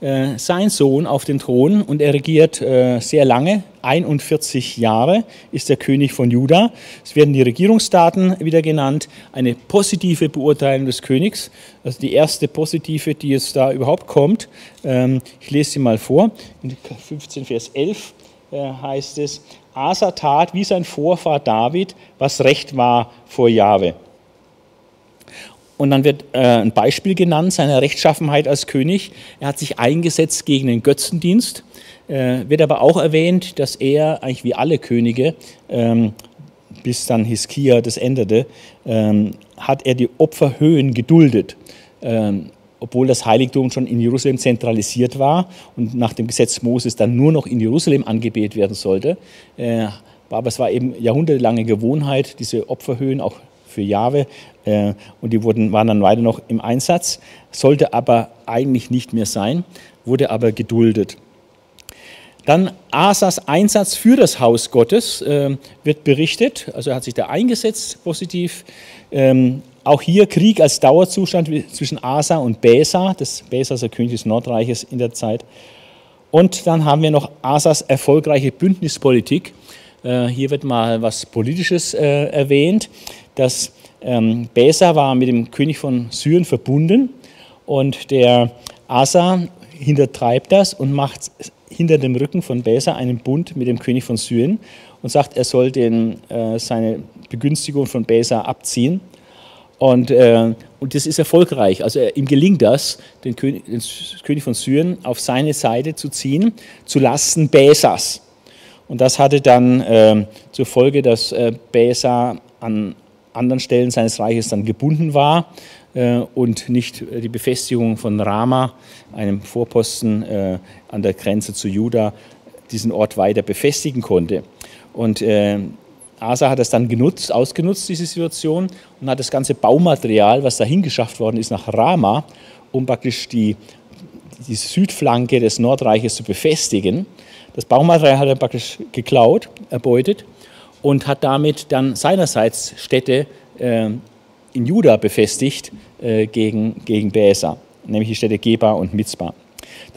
äh, sein Sohn, auf den Thron und er regiert äh, sehr lange, 41 Jahre ist der König von Juda. Es werden die Regierungsdaten wieder genannt, eine positive Beurteilung des Königs, also die erste positive, die es da überhaupt kommt. Ähm, ich lese sie mal vor, in 15 Vers 11 äh, heißt es, Asa tat wie sein Vorfahr David, was recht war vor Jahwe. Und dann wird äh, ein Beispiel genannt seiner Rechtschaffenheit als König. Er hat sich eingesetzt gegen den Götzendienst. Äh, wird aber auch erwähnt, dass er eigentlich wie alle Könige, ähm, bis dann Hiskia das änderte, ähm, hat er die Opferhöhen geduldet. Obwohl das Heiligtum schon in Jerusalem zentralisiert war und nach dem Gesetz Moses dann nur noch in Jerusalem angebetet werden sollte. Äh, aber es war eben jahrhundertelange Gewohnheit, diese Opferhöhen auch für Jahwe, äh, und die wurden, waren dann weiter noch im Einsatz, sollte aber eigentlich nicht mehr sein, wurde aber geduldet. Dann Asas Einsatz für das Haus Gottes äh, wird berichtet, also er hat sich da eingesetzt positiv. Ähm, auch hier Krieg als Dauerzustand zwischen Asa und Besa, das Besa ist der König des Nordreiches in der Zeit. Und dann haben wir noch Asas erfolgreiche Bündnispolitik. Äh, hier wird mal was Politisches äh, erwähnt. Das ähm, Besa war mit dem König von Syrien verbunden und der Asa hintertreibt das und macht hinter dem Rücken von Besa einen Bund mit dem König von Syrien und sagt, er soll den, äh, seine Begünstigung von Besa abziehen. Und, äh, und das ist erfolgreich. Also ihm gelingt das, den König, den König von Syrien auf seine Seite zu ziehen, zu Lasten Besas. Und das hatte dann äh, zur Folge, dass äh, Besa an anderen Stellen seines Reiches dann gebunden war äh, und nicht die Befestigung von Rama, einem Vorposten äh, an der Grenze zu Juda, diesen Ort weiter befestigen konnte. Und äh, Asa hat das dann genutzt, ausgenutzt, diese Situation, und hat das ganze Baumaterial, was dahin geschafft worden ist, nach Rama, um praktisch die, die Südflanke des Nordreiches zu befestigen. Das Baumaterial hat er praktisch geklaut, erbeutet und hat damit dann seinerseits Städte äh, in Juda befestigt äh, gegen, gegen Bäsa, nämlich die Städte Geba und Mitzbah.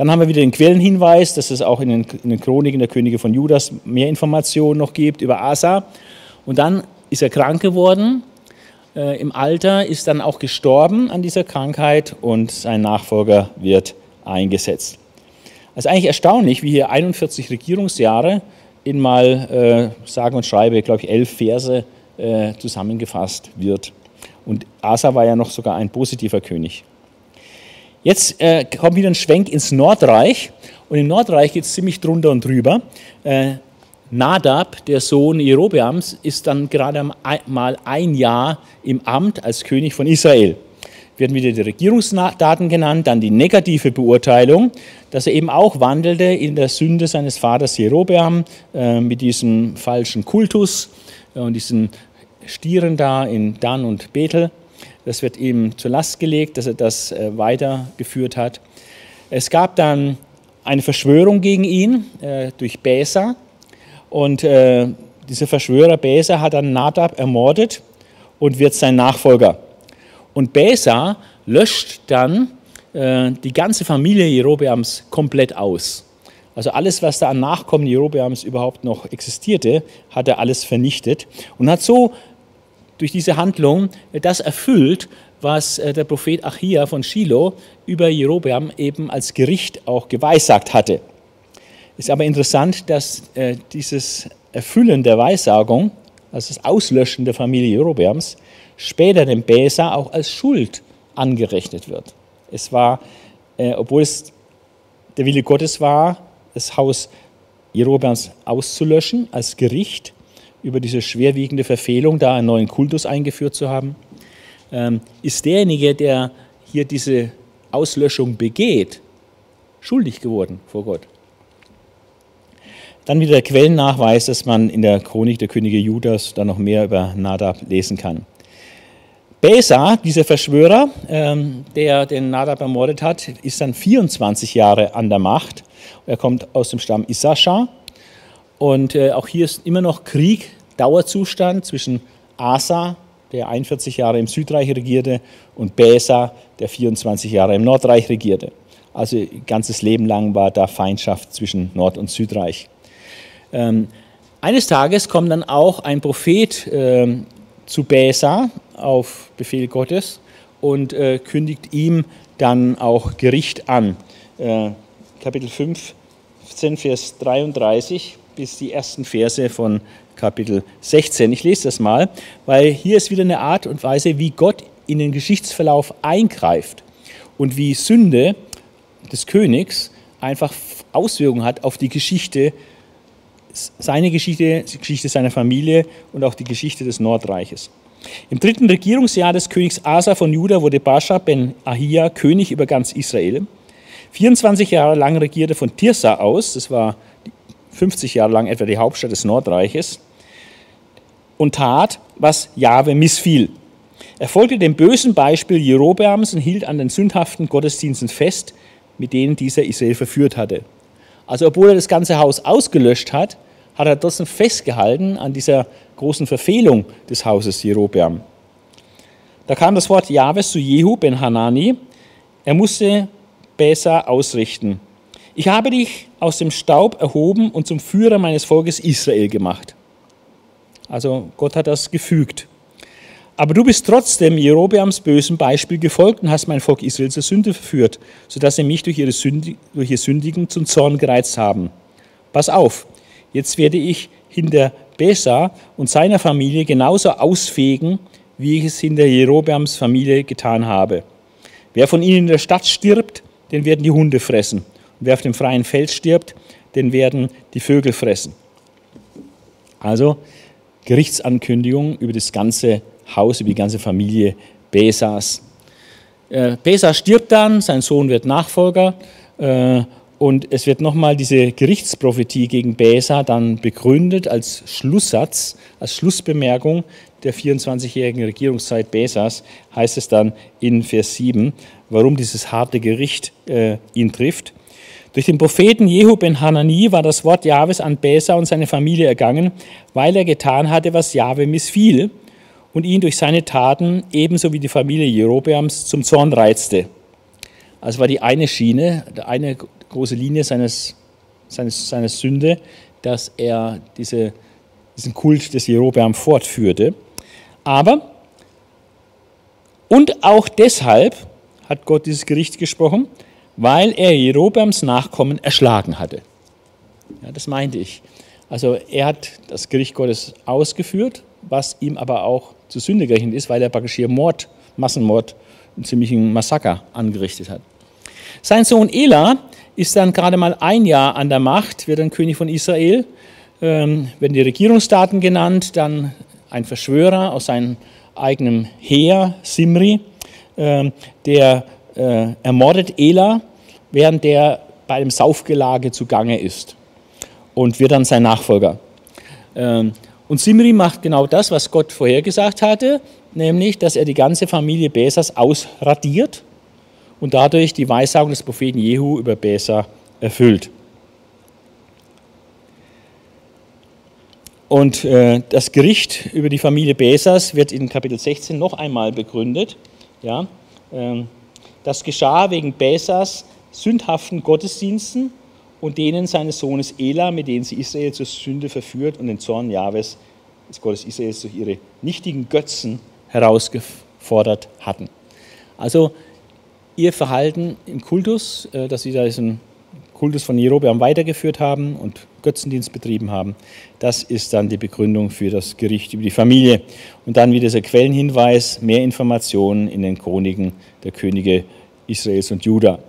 Dann haben wir wieder den Quellenhinweis, dass es auch in den, in den Chroniken der Könige von Judas mehr Informationen noch gibt über Asa. Und dann ist er krank geworden äh, im Alter, ist dann auch gestorben an dieser Krankheit und sein Nachfolger wird eingesetzt. Also eigentlich erstaunlich, wie hier 41 Regierungsjahre in mal, äh, sagen und schreibe, glaube ich, elf Verse äh, zusammengefasst wird. Und Asa war ja noch sogar ein positiver König. Jetzt äh, kommt wieder ein Schwenk ins Nordreich. Und im Nordreich geht es ziemlich drunter und drüber. Äh, Nadab, der Sohn Jerobeams, ist dann gerade mal ein Jahr im Amt als König von Israel. Werden wieder die Regierungsdaten genannt, dann die negative Beurteilung, dass er eben auch wandelte in der Sünde seines Vaters Jerobeam äh, mit diesem falschen Kultus äh, und diesen Stieren da in Dan und Bethel. Das wird ihm zur Last gelegt, dass er das äh, weitergeführt hat. Es gab dann eine Verschwörung gegen ihn äh, durch Bäsa und äh, dieser Verschwörer Bäsa hat dann Nadab ermordet und wird sein Nachfolger. Und Bäsa löscht dann die ganze Familie Jerobeams komplett aus. Also alles, was da an Nachkommen Jerobeams überhaupt noch existierte, hat er alles vernichtet und hat so durch diese Handlung das erfüllt, was äh, der Prophet Achia von Shiloh über Jerobeam eben als Gericht auch geweissagt hatte. Ist aber interessant, dass äh, dieses Erfüllen der Weissagung, also das Auslöschen der Familie Jerobeams, später dem Besa auch als Schuld angerechnet wird. Es war, äh, obwohl es der Wille Gottes war, das Haus Jerobeams auszulöschen als Gericht über diese schwerwiegende Verfehlung, da einen neuen Kultus eingeführt zu haben, ähm, ist derjenige, der hier diese Auslöschung begeht, schuldig geworden vor Gott. Dann wieder der Quellennachweis, dass man in der Chronik der Könige Judas dann noch mehr über Nadab lesen kann. Besa, dieser Verschwörer, ähm, der den Nadab ermordet hat, ist dann 24 Jahre an der Macht. Er kommt aus dem Stamm Issachar. Und äh, auch hier ist immer noch Krieg, Dauerzustand zwischen Asa, der 41 Jahre im Südreich regierte, und Besa, der 24 Jahre im Nordreich regierte. Also ganzes Leben lang war da Feindschaft zwischen Nord- und Südreich. Ähm, eines Tages kommt dann auch ein Prophet ähm, zu Besa, auf Befehl Gottes und äh, kündigt ihm dann auch Gericht an. Äh, Kapitel 15, Vers 33 bis die ersten Verse von Kapitel 16. Ich lese das mal, weil hier ist wieder eine Art und Weise, wie Gott in den Geschichtsverlauf eingreift und wie Sünde des Königs einfach Auswirkungen hat auf die Geschichte, seine Geschichte, die Geschichte seiner Familie und auch die Geschichte des Nordreiches. Im dritten Regierungsjahr des Königs Asa von Juda wurde Bascha ben Ahia König über ganz Israel. 24 Jahre lang regierte von Tirsa aus, das war 50 Jahre lang etwa die Hauptstadt des Nordreiches, und tat, was Jahwe missfiel. Er folgte dem bösen Beispiel Jerobeams und hielt an den sündhaften Gottesdiensten fest, mit denen dieser Israel verführt hatte. Also obwohl er das ganze Haus ausgelöscht hat, hat er trotzdem festgehalten an dieser großen Verfehlung des Hauses Jerobeam. Da kam das Wort Jahwes zu Jehu ben Hanani. Er musste Besa ausrichten. Ich habe dich aus dem Staub erhoben und zum Führer meines Volkes Israel gemacht. Also Gott hat das gefügt. Aber du bist trotzdem Jerobeams bösem Beispiel gefolgt und hast mein Volk Israel zur Sünde verführt, sodass sie mich durch, ihre Sündi durch ihr Sündigen zum Zorn gereizt haben. Pass auf, jetzt werde ich hinter Besa und seiner Familie genauso ausfegen, wie ich es hinter Jerobeams Familie getan habe. Wer von ihnen in der Stadt stirbt, den werden die Hunde fressen. Wer auf dem freien Feld stirbt, den werden die Vögel fressen. Also Gerichtsankündigung über das ganze Haus, über die ganze Familie Besas. Äh, Besa stirbt dann, sein Sohn wird Nachfolger äh, und es wird nochmal diese Gerichtsprophetie gegen Besa dann begründet als Schlusssatz, als Schlussbemerkung der 24-jährigen Regierungszeit Besas, heißt es dann in Vers 7, warum dieses harte Gericht äh, ihn trifft. Durch den Propheten Jehu ben Hanani war das Wort Jahwes an Besa und seine Familie ergangen, weil er getan hatte, was Jahwe missfiel und ihn durch seine Taten ebenso wie die Familie Jerobeams zum Zorn reizte. Also war die eine Schiene, eine große Linie seines, seines, seiner Sünde, dass er diese, diesen Kult des Jerobeam fortführte. Aber, und auch deshalb hat Gott dieses Gericht gesprochen, weil er Jerobeams Nachkommen erschlagen hatte. Ja, das meinte ich. Also er hat das Gericht Gottes ausgeführt, was ihm aber auch zu Sünde gerechnet ist, weil er praktisch hier Mord, Massenmord, einen ziemlichen Massaker angerichtet hat. Sein Sohn Ela ist dann gerade mal ein Jahr an der Macht, wird dann König von Israel, ähm, werden die Regierungsdaten genannt, dann ein Verschwörer aus seinem eigenen Heer, Simri, ähm, der äh, ermordet Ela, während der bei einem Saufgelage zugange ist und wird dann sein Nachfolger. Ähm, und Simri macht genau das, was Gott vorhergesagt hatte, nämlich, dass er die ganze Familie Besas ausradiert und dadurch die Weissagung des Propheten Jehu über Besa erfüllt. Und äh, das Gericht über die Familie Besas wird in Kapitel 16 noch einmal begründet. Ja, äh, das geschah wegen Besas sündhaften Gottesdiensten und denen seines Sohnes Ela, mit denen sie Israel zur Sünde verführt und den Zorn Jahwes, des Gottes Israels, durch ihre nichtigen Götzen herausgefordert hatten. Also ihr Verhalten im Kultus, äh, dass sie da diesen Kultus von Jerobeam weitergeführt haben und Götzendienst betrieben haben, das ist dann die Begründung für das Gericht über die Familie. Und dann wieder dieser Quellenhinweis, mehr Informationen in den Chroniken der Könige Israels und Juda.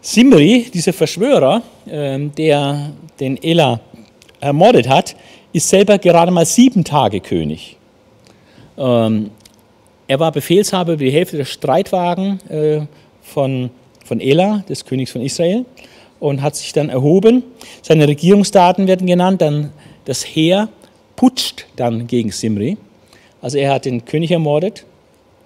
Simri, dieser Verschwörer, ähm, der den Ela ermordet hat, ist selber gerade mal sieben Tage König. Ähm, er war Befehlshaber über die Hälfte der Streitwagen äh, von, von Ela, des Königs von Israel, und hat sich dann erhoben. Seine Regierungsdaten werden genannt, dann das Heer putscht dann gegen Simri. Also er hat den König ermordet,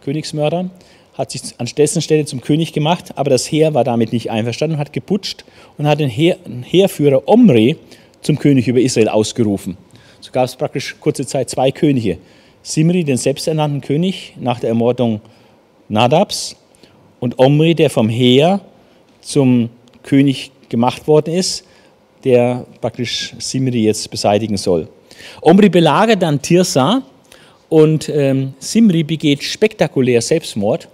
Königsmörder, hat sich an dessen Stelle zum König gemacht, aber das Heer war damit nicht einverstanden, hat geputscht und hat den Heer, Heerführer Omri zum König über Israel ausgerufen. So gab es praktisch kurze Zeit zwei Könige. Simri, den selbsternannten König nach der Ermordung Nadabs, und Omri, der vom Heer zum König gemacht worden ist, der praktisch Simri jetzt beseitigen soll. Omri belagert dann Tirsa und ähm, Simri begeht spektakulär Selbstmord,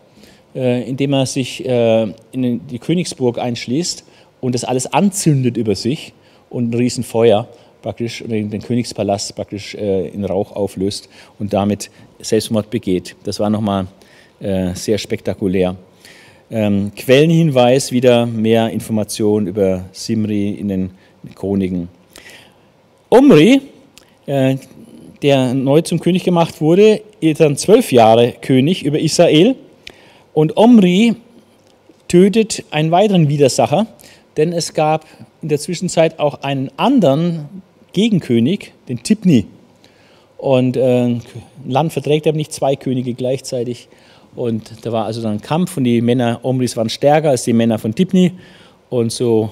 indem er sich äh, in die Königsburg einschließt und das alles anzündet über sich und ein Riesenfeuer praktisch den Königspalast praktisch äh, in Rauch auflöst und damit Selbstmord begeht. Das war nochmal äh, sehr spektakulär. Ähm, Quellenhinweis, wieder mehr Informationen über Simri in den Chroniken. Omri, äh, der neu zum König gemacht wurde, ist dann zwölf Jahre König über Israel. Und Omri tötet einen weiteren Widersacher, denn es gab in der Zwischenzeit auch einen anderen Gegenkönig, den Tipni. Und äh, ein Land verträgt aber nicht zwei Könige gleichzeitig. Und da war also dann ein Kampf und die Männer Omris waren stärker als die Männer von Tipni. Und so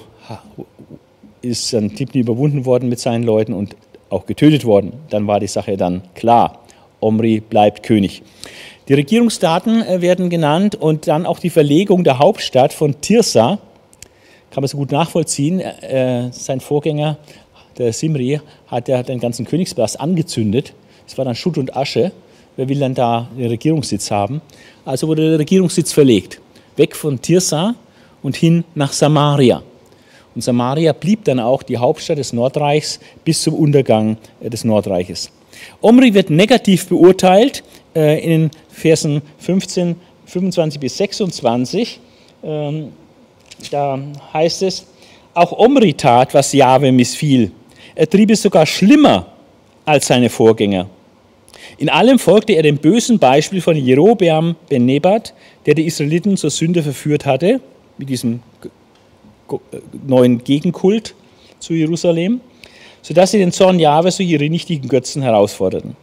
ist dann Tipni überwunden worden mit seinen Leuten und auch getötet worden. Dann war die Sache dann klar. Omri bleibt König. Die Regierungsdaten äh, werden genannt und dann auch die Verlegung der Hauptstadt von Tirsa. Kann man so gut nachvollziehen. Äh, sein Vorgänger der Simri, hat ja den ganzen Königspalast angezündet. Es war dann Schutt und Asche. Wer will dann da den Regierungssitz haben? Also wurde der Regierungssitz verlegt. Weg von Tirsa und hin nach Samaria. Und Samaria blieb dann auch die Hauptstadt des Nordreichs bis zum Untergang äh, des Nordreiches. Omri wird negativ beurteilt äh, in den Versen 15, 25 bis 26. Ähm, da heißt es, auch Omri tat, was Jahwe missfiel. Er trieb es sogar schlimmer als seine Vorgänger. In allem folgte er dem bösen Beispiel von Jerobeam ben Nebat, der die Israeliten zur Sünde verführt hatte, mit diesem neuen Gegenkult zu Jerusalem, sodass sie den Zorn Jahwes durch ihre nichtigen Götzen herausforderten.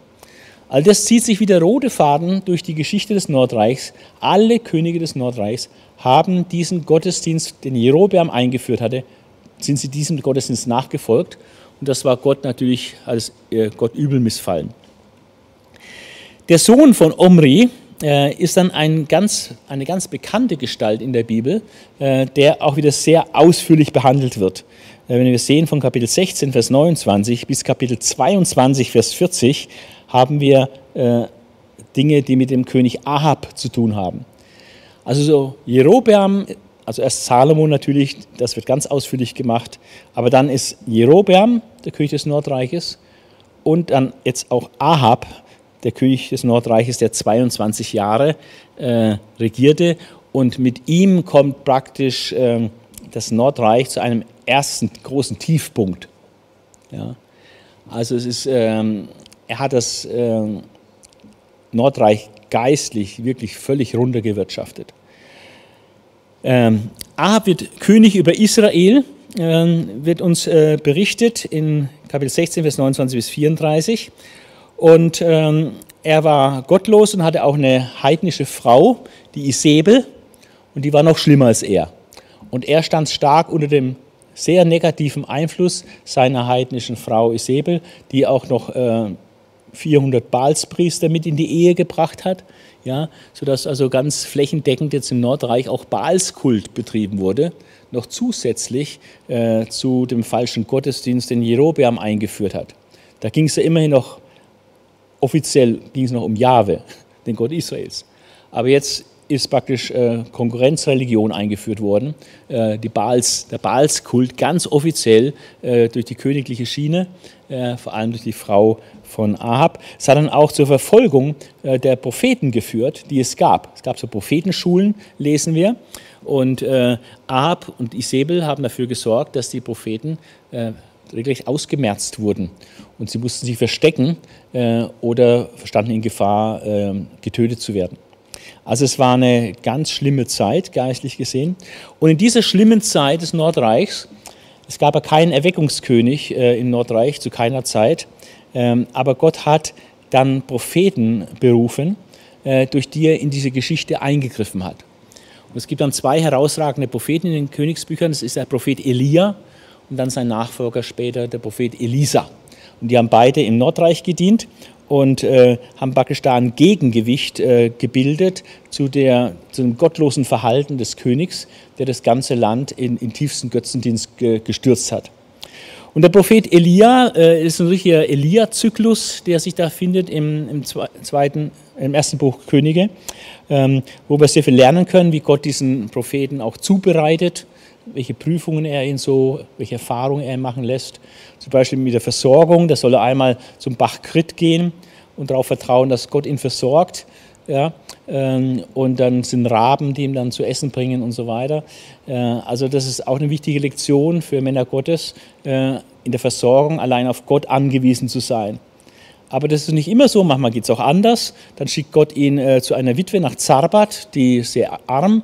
All das zieht sich wie der rote Faden durch die Geschichte des Nordreichs. Alle Könige des Nordreichs haben diesen Gottesdienst, den Jerobeam eingeführt hatte, sind sie diesem Gottesdienst nachgefolgt und das war Gott natürlich als äh, Gott übel missfallen. Der Sohn von Omri äh, ist dann ein ganz, eine ganz bekannte Gestalt in der Bibel, äh, der auch wieder sehr ausführlich behandelt wird. Äh, wenn wir sehen von Kapitel 16, Vers 29 bis Kapitel 22, Vers 40, haben wir äh, Dinge, die mit dem König Ahab zu tun haben. Also so Jerobeam also erst Salomo natürlich, das wird ganz ausführlich gemacht, aber dann ist Jerobeam, der König des Nordreiches, und dann jetzt auch Ahab, der König des Nordreiches, der 22 Jahre äh, regierte. Und mit ihm kommt praktisch äh, das Nordreich zu einem ersten großen Tiefpunkt. Ja. Also es ist, ähm, er hat das äh, Nordreich geistlich wirklich völlig runtergewirtschaftet. Ähm, Ahab wird König über Israel, ähm, wird uns äh, berichtet in Kapitel 16, Vers 29 bis 34. Und ähm, er war gottlos und hatte auch eine heidnische Frau, die Isabel, und die war noch schlimmer als er. Und er stand stark unter dem sehr negativen Einfluss seiner heidnischen Frau Isabel, die auch noch äh, 400 Baalspriester mit in die Ehe gebracht hat ja, sodass also ganz flächendeckend jetzt im Nordreich auch Baalskult betrieben wurde, noch zusätzlich äh, zu dem falschen Gottesdienst, den Jerobeam eingeführt hat. Da ging es ja immerhin noch, offiziell ging es noch um Jahwe, den Gott Israels. Aber jetzt ist praktisch äh, Konkurrenzreligion eingeführt worden. Äh, die Baals, der Baalskult ganz offiziell äh, durch die königliche Schiene, äh, vor allem durch die Frau von Ahab. Es hat dann auch zur Verfolgung äh, der Propheten geführt, die es gab. Es gab so Prophetenschulen, lesen wir. Und äh, Ahab und Isabel haben dafür gesorgt, dass die Propheten regelrecht ausgemerzt wurden. Und sie mussten sich verstecken oder standen in Gefahr, getötet zu werden. Also es war eine ganz schlimme Zeit, geistlich gesehen. Und in dieser schlimmen Zeit des Nordreichs, es gab ja keinen Erweckungskönig äh, im Nordreich zu keiner Zeit, ähm, aber Gott hat dann Propheten berufen, äh, durch die er in diese Geschichte eingegriffen hat. Und es gibt dann zwei herausragende Propheten in den Königsbüchern. Das ist der Prophet Elia und dann sein Nachfolger später, der Prophet Elisa. Und die haben beide im Nordreich gedient und äh, haben ein Gegengewicht äh, gebildet zu, der, zu dem gottlosen Verhalten des Königs, der das ganze Land in, in tiefsten Götzendienst ge, gestürzt hat. Und der Prophet Elia äh, ist ein richtiger Elia-Zyklus, der sich da findet im, im, zweiten, im ersten Buch Könige, ähm, wo wir sehr viel lernen können, wie Gott diesen Propheten auch zubereitet welche Prüfungen er ihn so, welche Erfahrungen er machen lässt. Zum Beispiel mit der Versorgung, da soll er einmal zum Bach Krit gehen und darauf vertrauen, dass Gott ihn versorgt. Ja, ähm, und dann sind Raben, die ihm dann zu essen bringen und so weiter. Äh, also das ist auch eine wichtige Lektion für Männer Gottes, äh, in der Versorgung allein auf Gott angewiesen zu sein. Aber das ist nicht immer so, manchmal geht es auch anders. Dann schickt Gott ihn äh, zu einer Witwe nach Zarbat, die sehr arm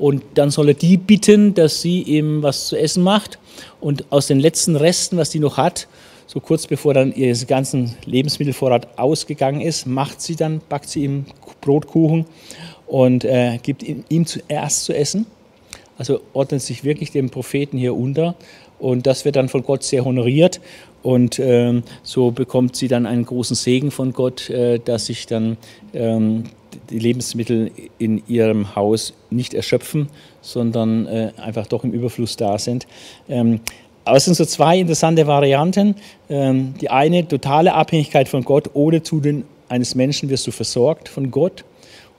und dann soll er die bitten, dass sie ihm was zu essen macht. Und aus den letzten Resten, was die noch hat, so kurz bevor dann ihr ganzen Lebensmittelvorrat ausgegangen ist, macht sie dann, backt sie ihm Brotkuchen und äh, gibt ihm zuerst zu essen. Also ordnet sich wirklich dem Propheten hier unter. Und das wird dann von Gott sehr honoriert. Und ähm, so bekommt sie dann einen großen Segen von Gott, äh, dass sich dann ähm, die Lebensmittel in ihrem Haus nicht erschöpfen, sondern äh, einfach doch im Überfluss da sind. Ähm, aber es sind so zwei interessante Varianten. Ähm, die eine, totale Abhängigkeit von Gott, ohne Zutun eines Menschen wirst du versorgt von Gott.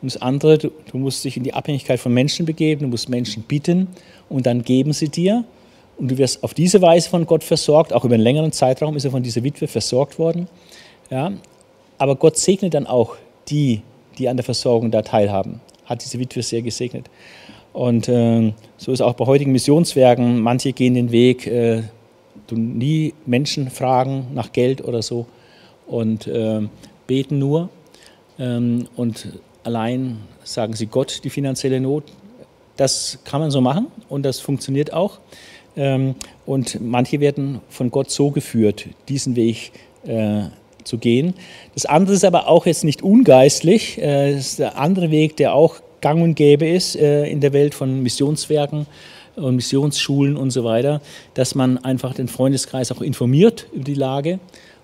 Und das andere, du, du musst dich in die Abhängigkeit von Menschen begeben, du musst Menschen bitten und dann geben sie dir. Und du wirst auf diese Weise von Gott versorgt, auch über einen längeren Zeitraum ist er von dieser Witwe versorgt worden. Ja? Aber Gott segnet dann auch die, die an der Versorgung da teilhaben. Hat diese Witwe sehr gesegnet. Und äh, so ist auch bei heutigen Missionswerken, manche gehen den Weg, äh, du nie Menschen fragen nach Geld oder so und äh, beten nur ähm, und allein sagen sie Gott die finanzielle Not. Das kann man so machen und das funktioniert auch. Ähm, und manche werden von Gott so geführt, diesen Weg äh, zu gehen. Das andere ist aber auch jetzt nicht ungeistlich. Äh, das ist der andere Weg, der auch gang und gäbe ist äh, in der Welt von Missionswerken und Missionsschulen und so weiter, dass man einfach den Freundeskreis auch informiert über die Lage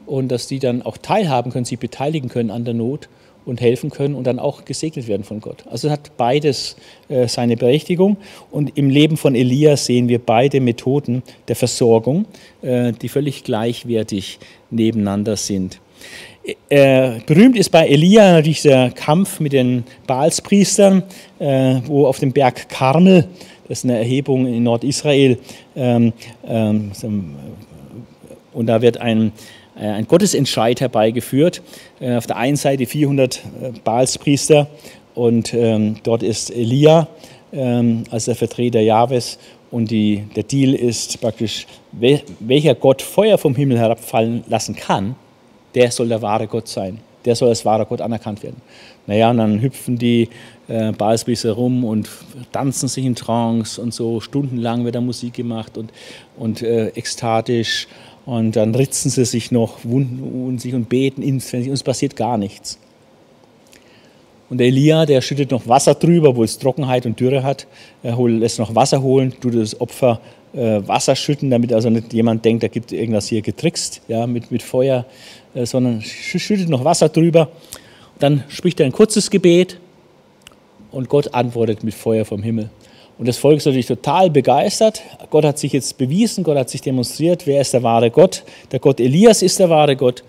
und dass die dann auch teilhaben können, sich beteiligen können an der Not und helfen können und dann auch gesegnet werden von Gott. Also hat beides äh, seine Berechtigung und im Leben von Elia sehen wir beide Methoden der Versorgung, die völlig gleichwertig nebeneinander sind. Äh, berühmt ist bei Elia natürlich der Kampf mit den Baalspriestern, äh, wo auf dem Berg Karmel, das ist eine Erhebung in Nordisrael, ähm, ähm, und da wird ein, äh, ein Gottesentscheid herbeigeführt. Äh, auf der einen Seite 400 äh, Baalspriester und ähm, dort ist Elia als der Vertreter Jahwes und die, der Deal ist praktisch, welcher Gott Feuer vom Himmel herabfallen lassen kann, der soll der wahre Gott sein. Der soll als wahrer Gott anerkannt werden. Naja, und dann hüpfen die äh, Baalspriester rum und tanzen sich in Trance und so. Stundenlang wird da Musik gemacht und, und äh, ekstatisch. Und dann ritzen sie sich noch, wunden sich und beten ins und es passiert gar nichts. Und Elia, der schüttet noch Wasser drüber, wo es Trockenheit und Dürre hat. Er lässt noch Wasser holen, tut das Opfer äh, Wasser schütten, damit also nicht jemand denkt, da gibt irgendwas hier getrickst ja, mit, mit Feuer, sondern schüttet noch Wasser drüber. Dann spricht er ein kurzes Gebet und Gott antwortet mit Feuer vom Himmel. Und das Volk ist natürlich total begeistert. Gott hat sich jetzt bewiesen, Gott hat sich demonstriert, wer ist der wahre Gott. Der Gott Elias ist der wahre Gott.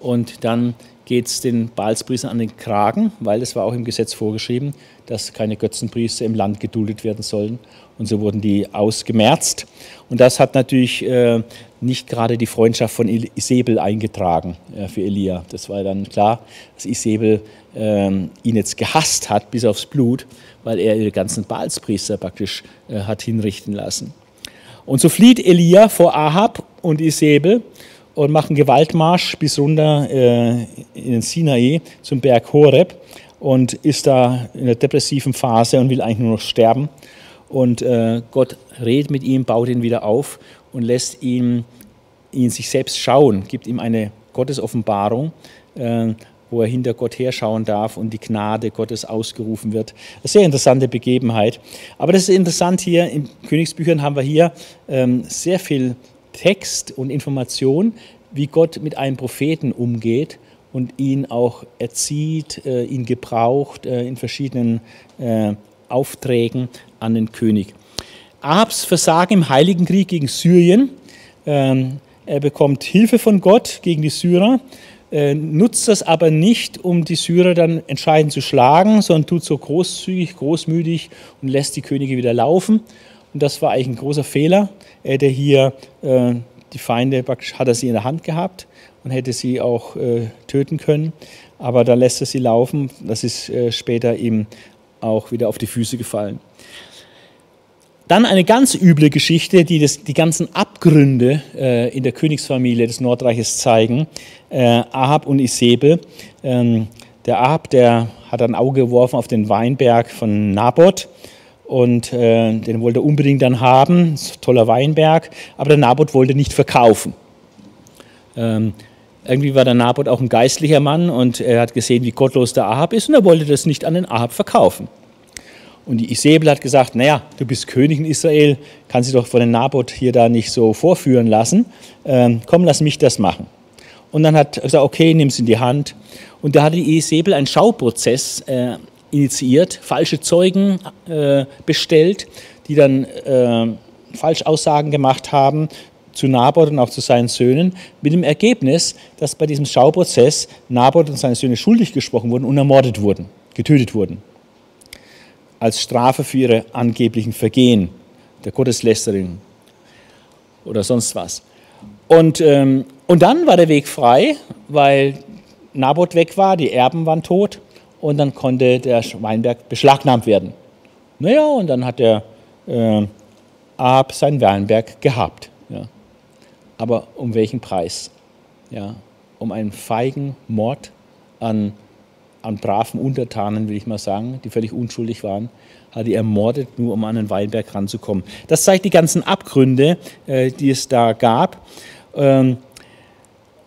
und dann geht es den Baalspriestern an den Kragen, weil es war auch im Gesetz vorgeschrieben, dass keine Götzenpriester im Land geduldet werden sollen. Und so wurden die ausgemerzt. Und das hat natürlich äh, nicht gerade die Freundschaft von Isabel eingetragen äh, für Elia. Das war dann klar, dass Isabel äh, ihn jetzt gehasst hat bis aufs Blut, weil er ihre ganzen Baalspriester praktisch äh, hat hinrichten lassen. Und so flieht Elia vor Ahab und Isabel und macht einen Gewaltmarsch bis runter äh, in den Sinai zum Berg Horeb und ist da in der depressiven Phase und will eigentlich nur noch sterben. Und äh, Gott redet mit ihm, baut ihn wieder auf und lässt ihn, ihn sich selbst schauen, gibt ihm eine Gottesoffenbarung, äh, wo er hinter Gott herschauen darf und die Gnade Gottes ausgerufen wird. Eine sehr interessante Begebenheit. Aber das ist interessant hier, in Königsbüchern haben wir hier ähm, sehr viel Text und Information, wie Gott mit einem Propheten umgeht und ihn auch erzieht, äh, ihn gebraucht äh, in verschiedenen äh, Aufträgen an den König. Ahabs Versagen im Heiligen Krieg gegen Syrien. Ähm, er bekommt Hilfe von Gott gegen die Syrer, nutzt das aber nicht, um die Syrer dann entscheidend zu schlagen, sondern tut so großzügig, großmütig und lässt die Könige wieder laufen. Und das war eigentlich ein großer Fehler. Er hätte hier die Feinde, hat er sie in der Hand gehabt und hätte sie auch äh, töten können. Aber da lässt er sie laufen. Das ist äh, später ihm auch wieder auf die Füße gefallen. Dann eine ganz üble Geschichte, die das, die ganzen Abgründe äh, in der Königsfamilie des Nordreiches zeigen. Äh, Ahab und Isabel. Ähm, der Ahab, der hat ein Auge geworfen auf den Weinberg von Naboth und äh, den wollte er unbedingt dann haben. Toller Weinberg, aber der Naboth wollte nicht verkaufen. Ähm, irgendwie war der Naboth auch ein geistlicher Mann und er hat gesehen, wie gottlos der Ahab ist und er wollte das nicht an den Ahab verkaufen. Und die Isabel hat gesagt, naja, du bist König in Israel, kannst du doch von den Naboth hier da nicht so vorführen lassen. Ähm, komm, lass mich das machen. Und dann hat er gesagt, okay, nimm es in die Hand. Und da hatte die Isabel einen Schauprozess äh, initiiert, falsche Zeugen äh, bestellt, die dann äh, Falschaussagen gemacht haben zu Naboth und auch zu seinen Söhnen, mit dem Ergebnis, dass bei diesem Schauprozess Naboth und seine Söhne schuldig gesprochen wurden und ermordet wurden, getötet wurden. Als Strafe für ihre angeblichen Vergehen, der Gotteslästerin oder sonst was. Und, ähm, und dann war der Weg frei, weil Naboth weg war, die Erben waren tot und dann konnte der Weinberg beschlagnahmt werden. Naja, und dann hat der äh, Ahab seinen Weinberg gehabt. Ja. Aber um welchen Preis? Ja, um einen feigen Mord an, an braven Untertanen, will ich mal sagen, die völlig unschuldig waren, hat er ermordet, nur um an den Weinberg ranzukommen. Das zeigt die ganzen Abgründe, äh, die es da gab. Ähm,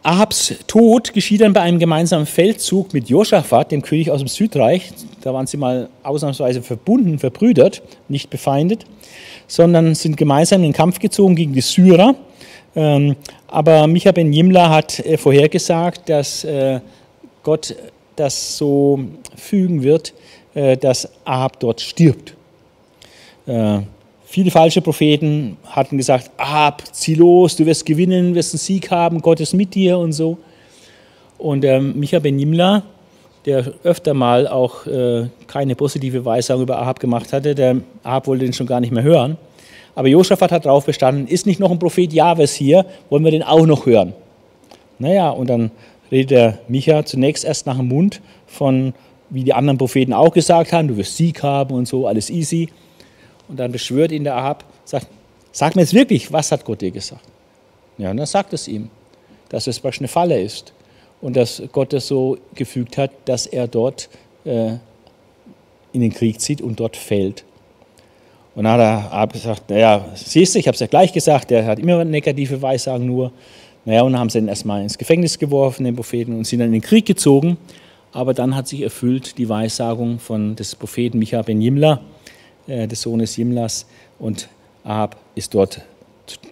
Ahabs Tod geschieht dann bei einem gemeinsamen Feldzug mit Josaphat, dem König aus dem Südreich. Da waren sie mal ausnahmsweise verbunden, verbrüdert, nicht befeindet, sondern sind gemeinsam in den Kampf gezogen gegen die Syrer. Ähm, aber Micha ben Jimla hat äh, vorhergesagt, dass äh, Gott das so fügen wird, äh, dass Ahab dort stirbt. Viele falsche Propheten hatten gesagt, Ahab, zieh los, du wirst gewinnen, wirst einen Sieg haben, Gott ist mit dir und so. Und der Micha ben Nimla, der öfter mal auch äh, keine positive Weisung über Ahab gemacht hatte, der Ahab wollte den schon gar nicht mehr hören. Aber Josaphat hat darauf bestanden, ist nicht noch ein Prophet Jahwes hier, wollen wir den auch noch hören? Naja, und dann redet der Micha zunächst erst nach dem Mund von, wie die anderen Propheten auch gesagt haben, du wirst Sieg haben und so, alles easy. Und dann beschwört ihn der Ahab, sagt, sag mir jetzt wirklich, was hat Gott dir gesagt? Ja, und dann sagt es ihm, dass es praktisch eine Falle ist und dass Gott es so gefügt hat, dass er dort äh, in den Krieg zieht und dort fällt. Und dann hat der Ahab gesagt, naja, siehst du, ich habe es ja gleich gesagt, der hat immer negative Weissagen nur. Naja, und dann haben sie ihn erstmal ins Gefängnis geworfen, den Propheten, und sind dann in den Krieg gezogen. Aber dann hat sich erfüllt die Weissagung von des Propheten Micha ben Jimla, äh, des Sohnes Jimlas und Ahab ist dort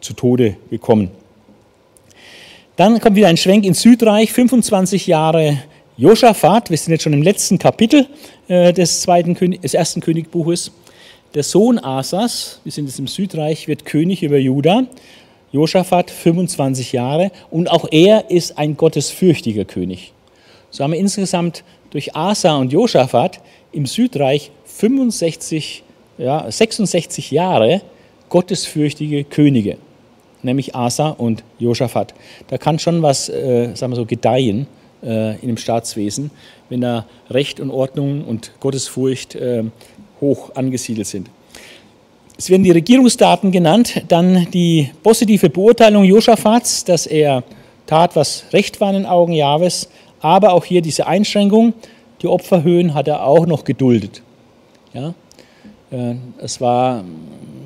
zu, Tode gekommen. Dann kommt wieder ein Schwenk ins Südreich, 25 Jahre Josaphat, wir sind jetzt schon im letzten Kapitel äh, des, zweiten des ersten Königbuches. Der Sohn Asas, wir sind jetzt im Südreich, wird König über Juda. Josaphat 25 Jahre und auch er ist ein gottesfürchtiger König. So haben wir insgesamt durch Asa und Josaphat im Südreich 65, ja, 66 Jahre gottesfürchtige Könige, nämlich Asa und Josaphat. Da kann schon was, äh, sagen wir so, gedeihen äh, in dem Staatswesen, wenn da Recht und Ordnung und Gottesfurcht äh, hoch angesiedelt sind. Es werden die Regierungsdaten genannt, dann die positive Beurteilung Josaphats, dass er tat, was recht war in den Augen Jahwes, aber auch hier diese Einschränkung, die Opferhöhen hat er auch noch geduldet. Ja? Äh, es war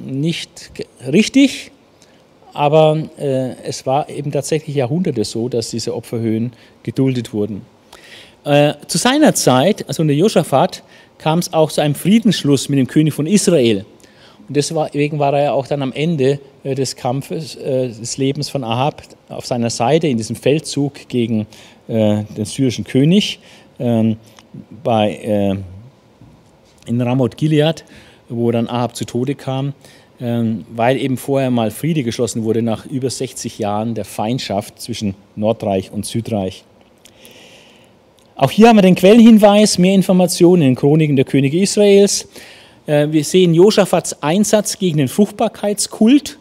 nicht richtig, aber äh, es war eben tatsächlich Jahrhunderte so, dass diese Opferhöhen geduldet wurden. Äh, zu seiner Zeit, also unter Josaphat, kam es auch zu einem Friedensschluss mit dem König von Israel. Und deswegen war er ja auch dann am Ende des Kampfes, des Lebens von Ahab auf seiner Seite in diesem Feldzug gegen den syrischen König ähm, bei, in Ramoth Gilead, wo dann Ahab zu Tode kam, ähm, weil eben vorher mal Friede geschlossen wurde nach über 60 Jahren der Feindschaft zwischen Nordreich und Südreich. Auch hier haben wir den Quellenhinweis, mehr Informationen in den Chroniken der Könige Israels. Äh, wir sehen Josaphats Einsatz gegen den Fruchtbarkeitskult,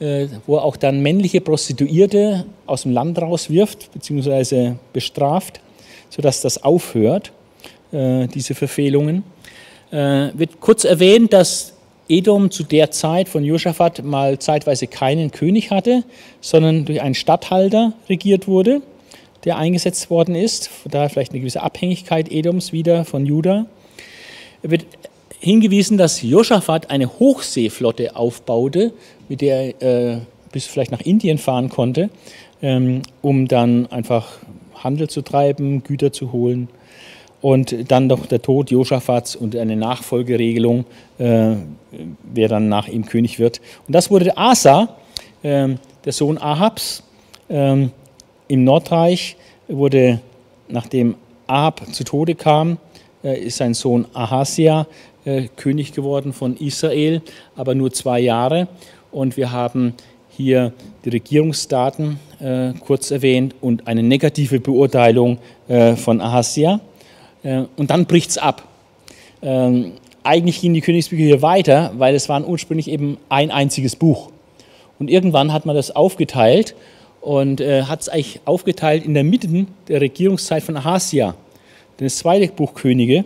äh, wo er auch dann männliche Prostituierte aus dem Land rauswirft bzw. bestraft, sodass das aufhört, äh, diese Verfehlungen. Wird kurz erwähnt, dass Edom zu der Zeit von Josaphat mal zeitweise keinen König hatte, sondern durch einen Statthalter regiert wurde, der eingesetzt worden ist. Von daher vielleicht eine gewisse Abhängigkeit Edoms wieder von Juda. Er wird hingewiesen, dass Josaphat eine Hochseeflotte aufbaute, mit der er äh, bis vielleicht nach Indien fahren konnte, ähm, um dann einfach Handel zu treiben, Güter zu holen. Und dann doch der Tod Josaphats und eine Nachfolgeregelung, äh, wer dann nach ihm König wird. Und das wurde Asa, äh, der Sohn Ahabs, äh, im Nordreich, wurde, nachdem Ahab zu Tode kam, äh, ist sein Sohn Ahasia äh, König geworden von Israel, aber nur zwei Jahre. Und wir haben hier die Regierungsdaten äh, kurz erwähnt und eine negative Beurteilung von Ahasia. Äh, und dann bricht es ab. Ähm, eigentlich gingen die Königsbücher hier weiter, weil es waren ursprünglich eben ein einziges Buch. Und irgendwann hat man das aufgeteilt und äh, hat es eigentlich aufgeteilt in der Mitte der Regierungszeit von Ahasia. Denn das zweite Buch Könige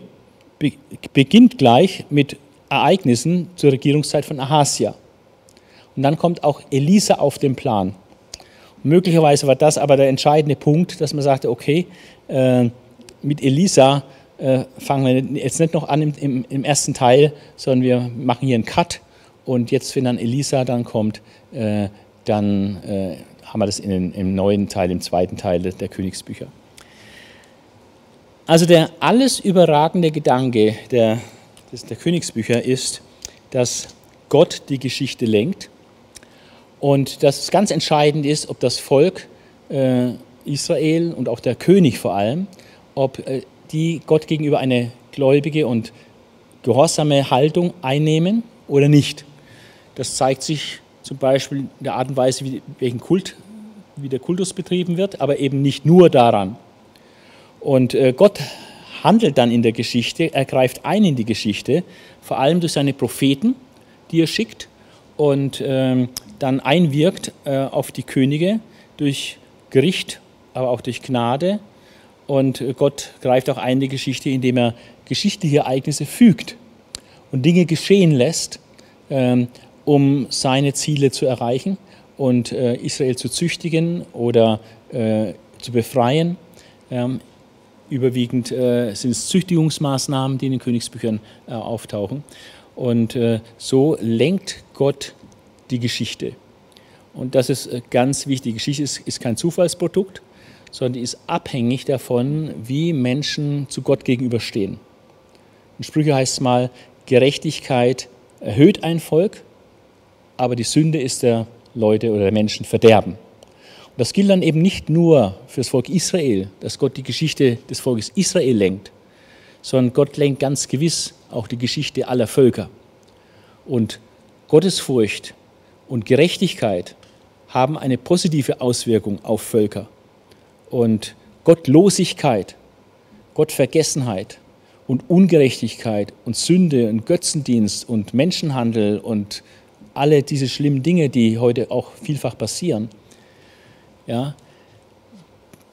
beginnt gleich mit Ereignissen zur Regierungszeit von Ahasia. Und dann kommt auch Elisa auf den Plan. Und möglicherweise war das aber der entscheidende Punkt, dass man sagte, okay, äh, mit Elisa äh, fangen wir jetzt nicht noch an im, im, im, ersten Teil, sondern wir machen hier einen Cut. Und jetzt, wenn dann Elisa dann kommt, äh, dann äh, haben wir das in im neuen Teil, im zweiten Teil der Königsbücher. Also der alles überragende Gedanke der, der Königsbücher ist, dass Gott die Geschichte lenkt und dass es ganz entscheidend ist, ob das Volk äh, Israel und auch der König vor allem, ob äh, die Gott gegenüber eine gläubige und gehorsame Haltung einnehmen oder nicht. Das zeigt sich zum Beispiel in der Art und Weise, wie, welchen Kult, wie der Kultus betrieben wird, aber eben nicht nur daran. Und äh, Gott handelt dann in der Geschichte, er greift ein in die Geschichte, vor allem durch seine Propheten, die er schickt und ähm, dann einwirkt äh, auf die Könige durch Gericht, aber auch durch Gnade. Und äh, Gott greift auch ein in die Geschichte, indem er geschichtliche Ereignisse fügt und Dinge geschehen lässt, ähm, um seine Ziele zu erreichen und Israel zu züchtigen oder zu befreien. Ähm, Überwiegend äh, sind es Züchtigungsmaßnahmen, die in den Königsbüchern äh, auftauchen. Und äh, so lenkt Gott die Geschichte. Und das ist äh, ganz wichtig. Die Geschichte ist kein Zufallsprodukt, sondern die ist abhängig davon, wie Menschen zu Gott gegenüberstehen. In Sprüche heißt es mal, Gerechtigkeit erhöht ein Volk, aber die Sünde ist der Leute oder der Menschen Verderben. Das gilt dann eben nicht nur für das Volk Israel, dass Gott die Geschichte des Volkes Israel lenkt, sondern Gott lenkt ganz gewiss auch die Geschichte aller Völker. Und Gottesfurcht und Gerechtigkeit haben eine positive Auswirkung auf Völker. Und Gottlosigkeit, Gottvergessenheit und Ungerechtigkeit und Sünde und Götzendienst und Menschenhandel und alle diese schlimmen Dinge, die heute auch vielfach passieren, ja,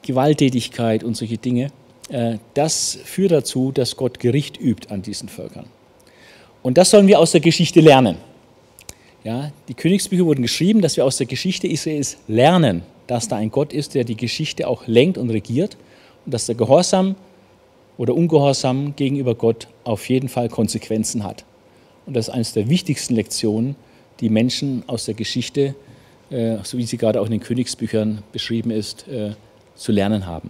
Gewalttätigkeit und solche Dinge, äh, das führt dazu, dass Gott Gericht übt an diesen Völkern. Und das sollen wir aus der Geschichte lernen. Ja, die Königsbücher wurden geschrieben, dass wir aus der Geschichte Israels lernen, dass da ein Gott ist, der die Geschichte auch lenkt und regiert und dass der Gehorsam oder Ungehorsam gegenüber Gott auf jeden Fall Konsequenzen hat. Und das ist eines der wichtigsten Lektionen, die Menschen aus der Geschichte, äh, so wie sie gerade auch in den Königsbüchern beschrieben ist, äh, zu lernen haben.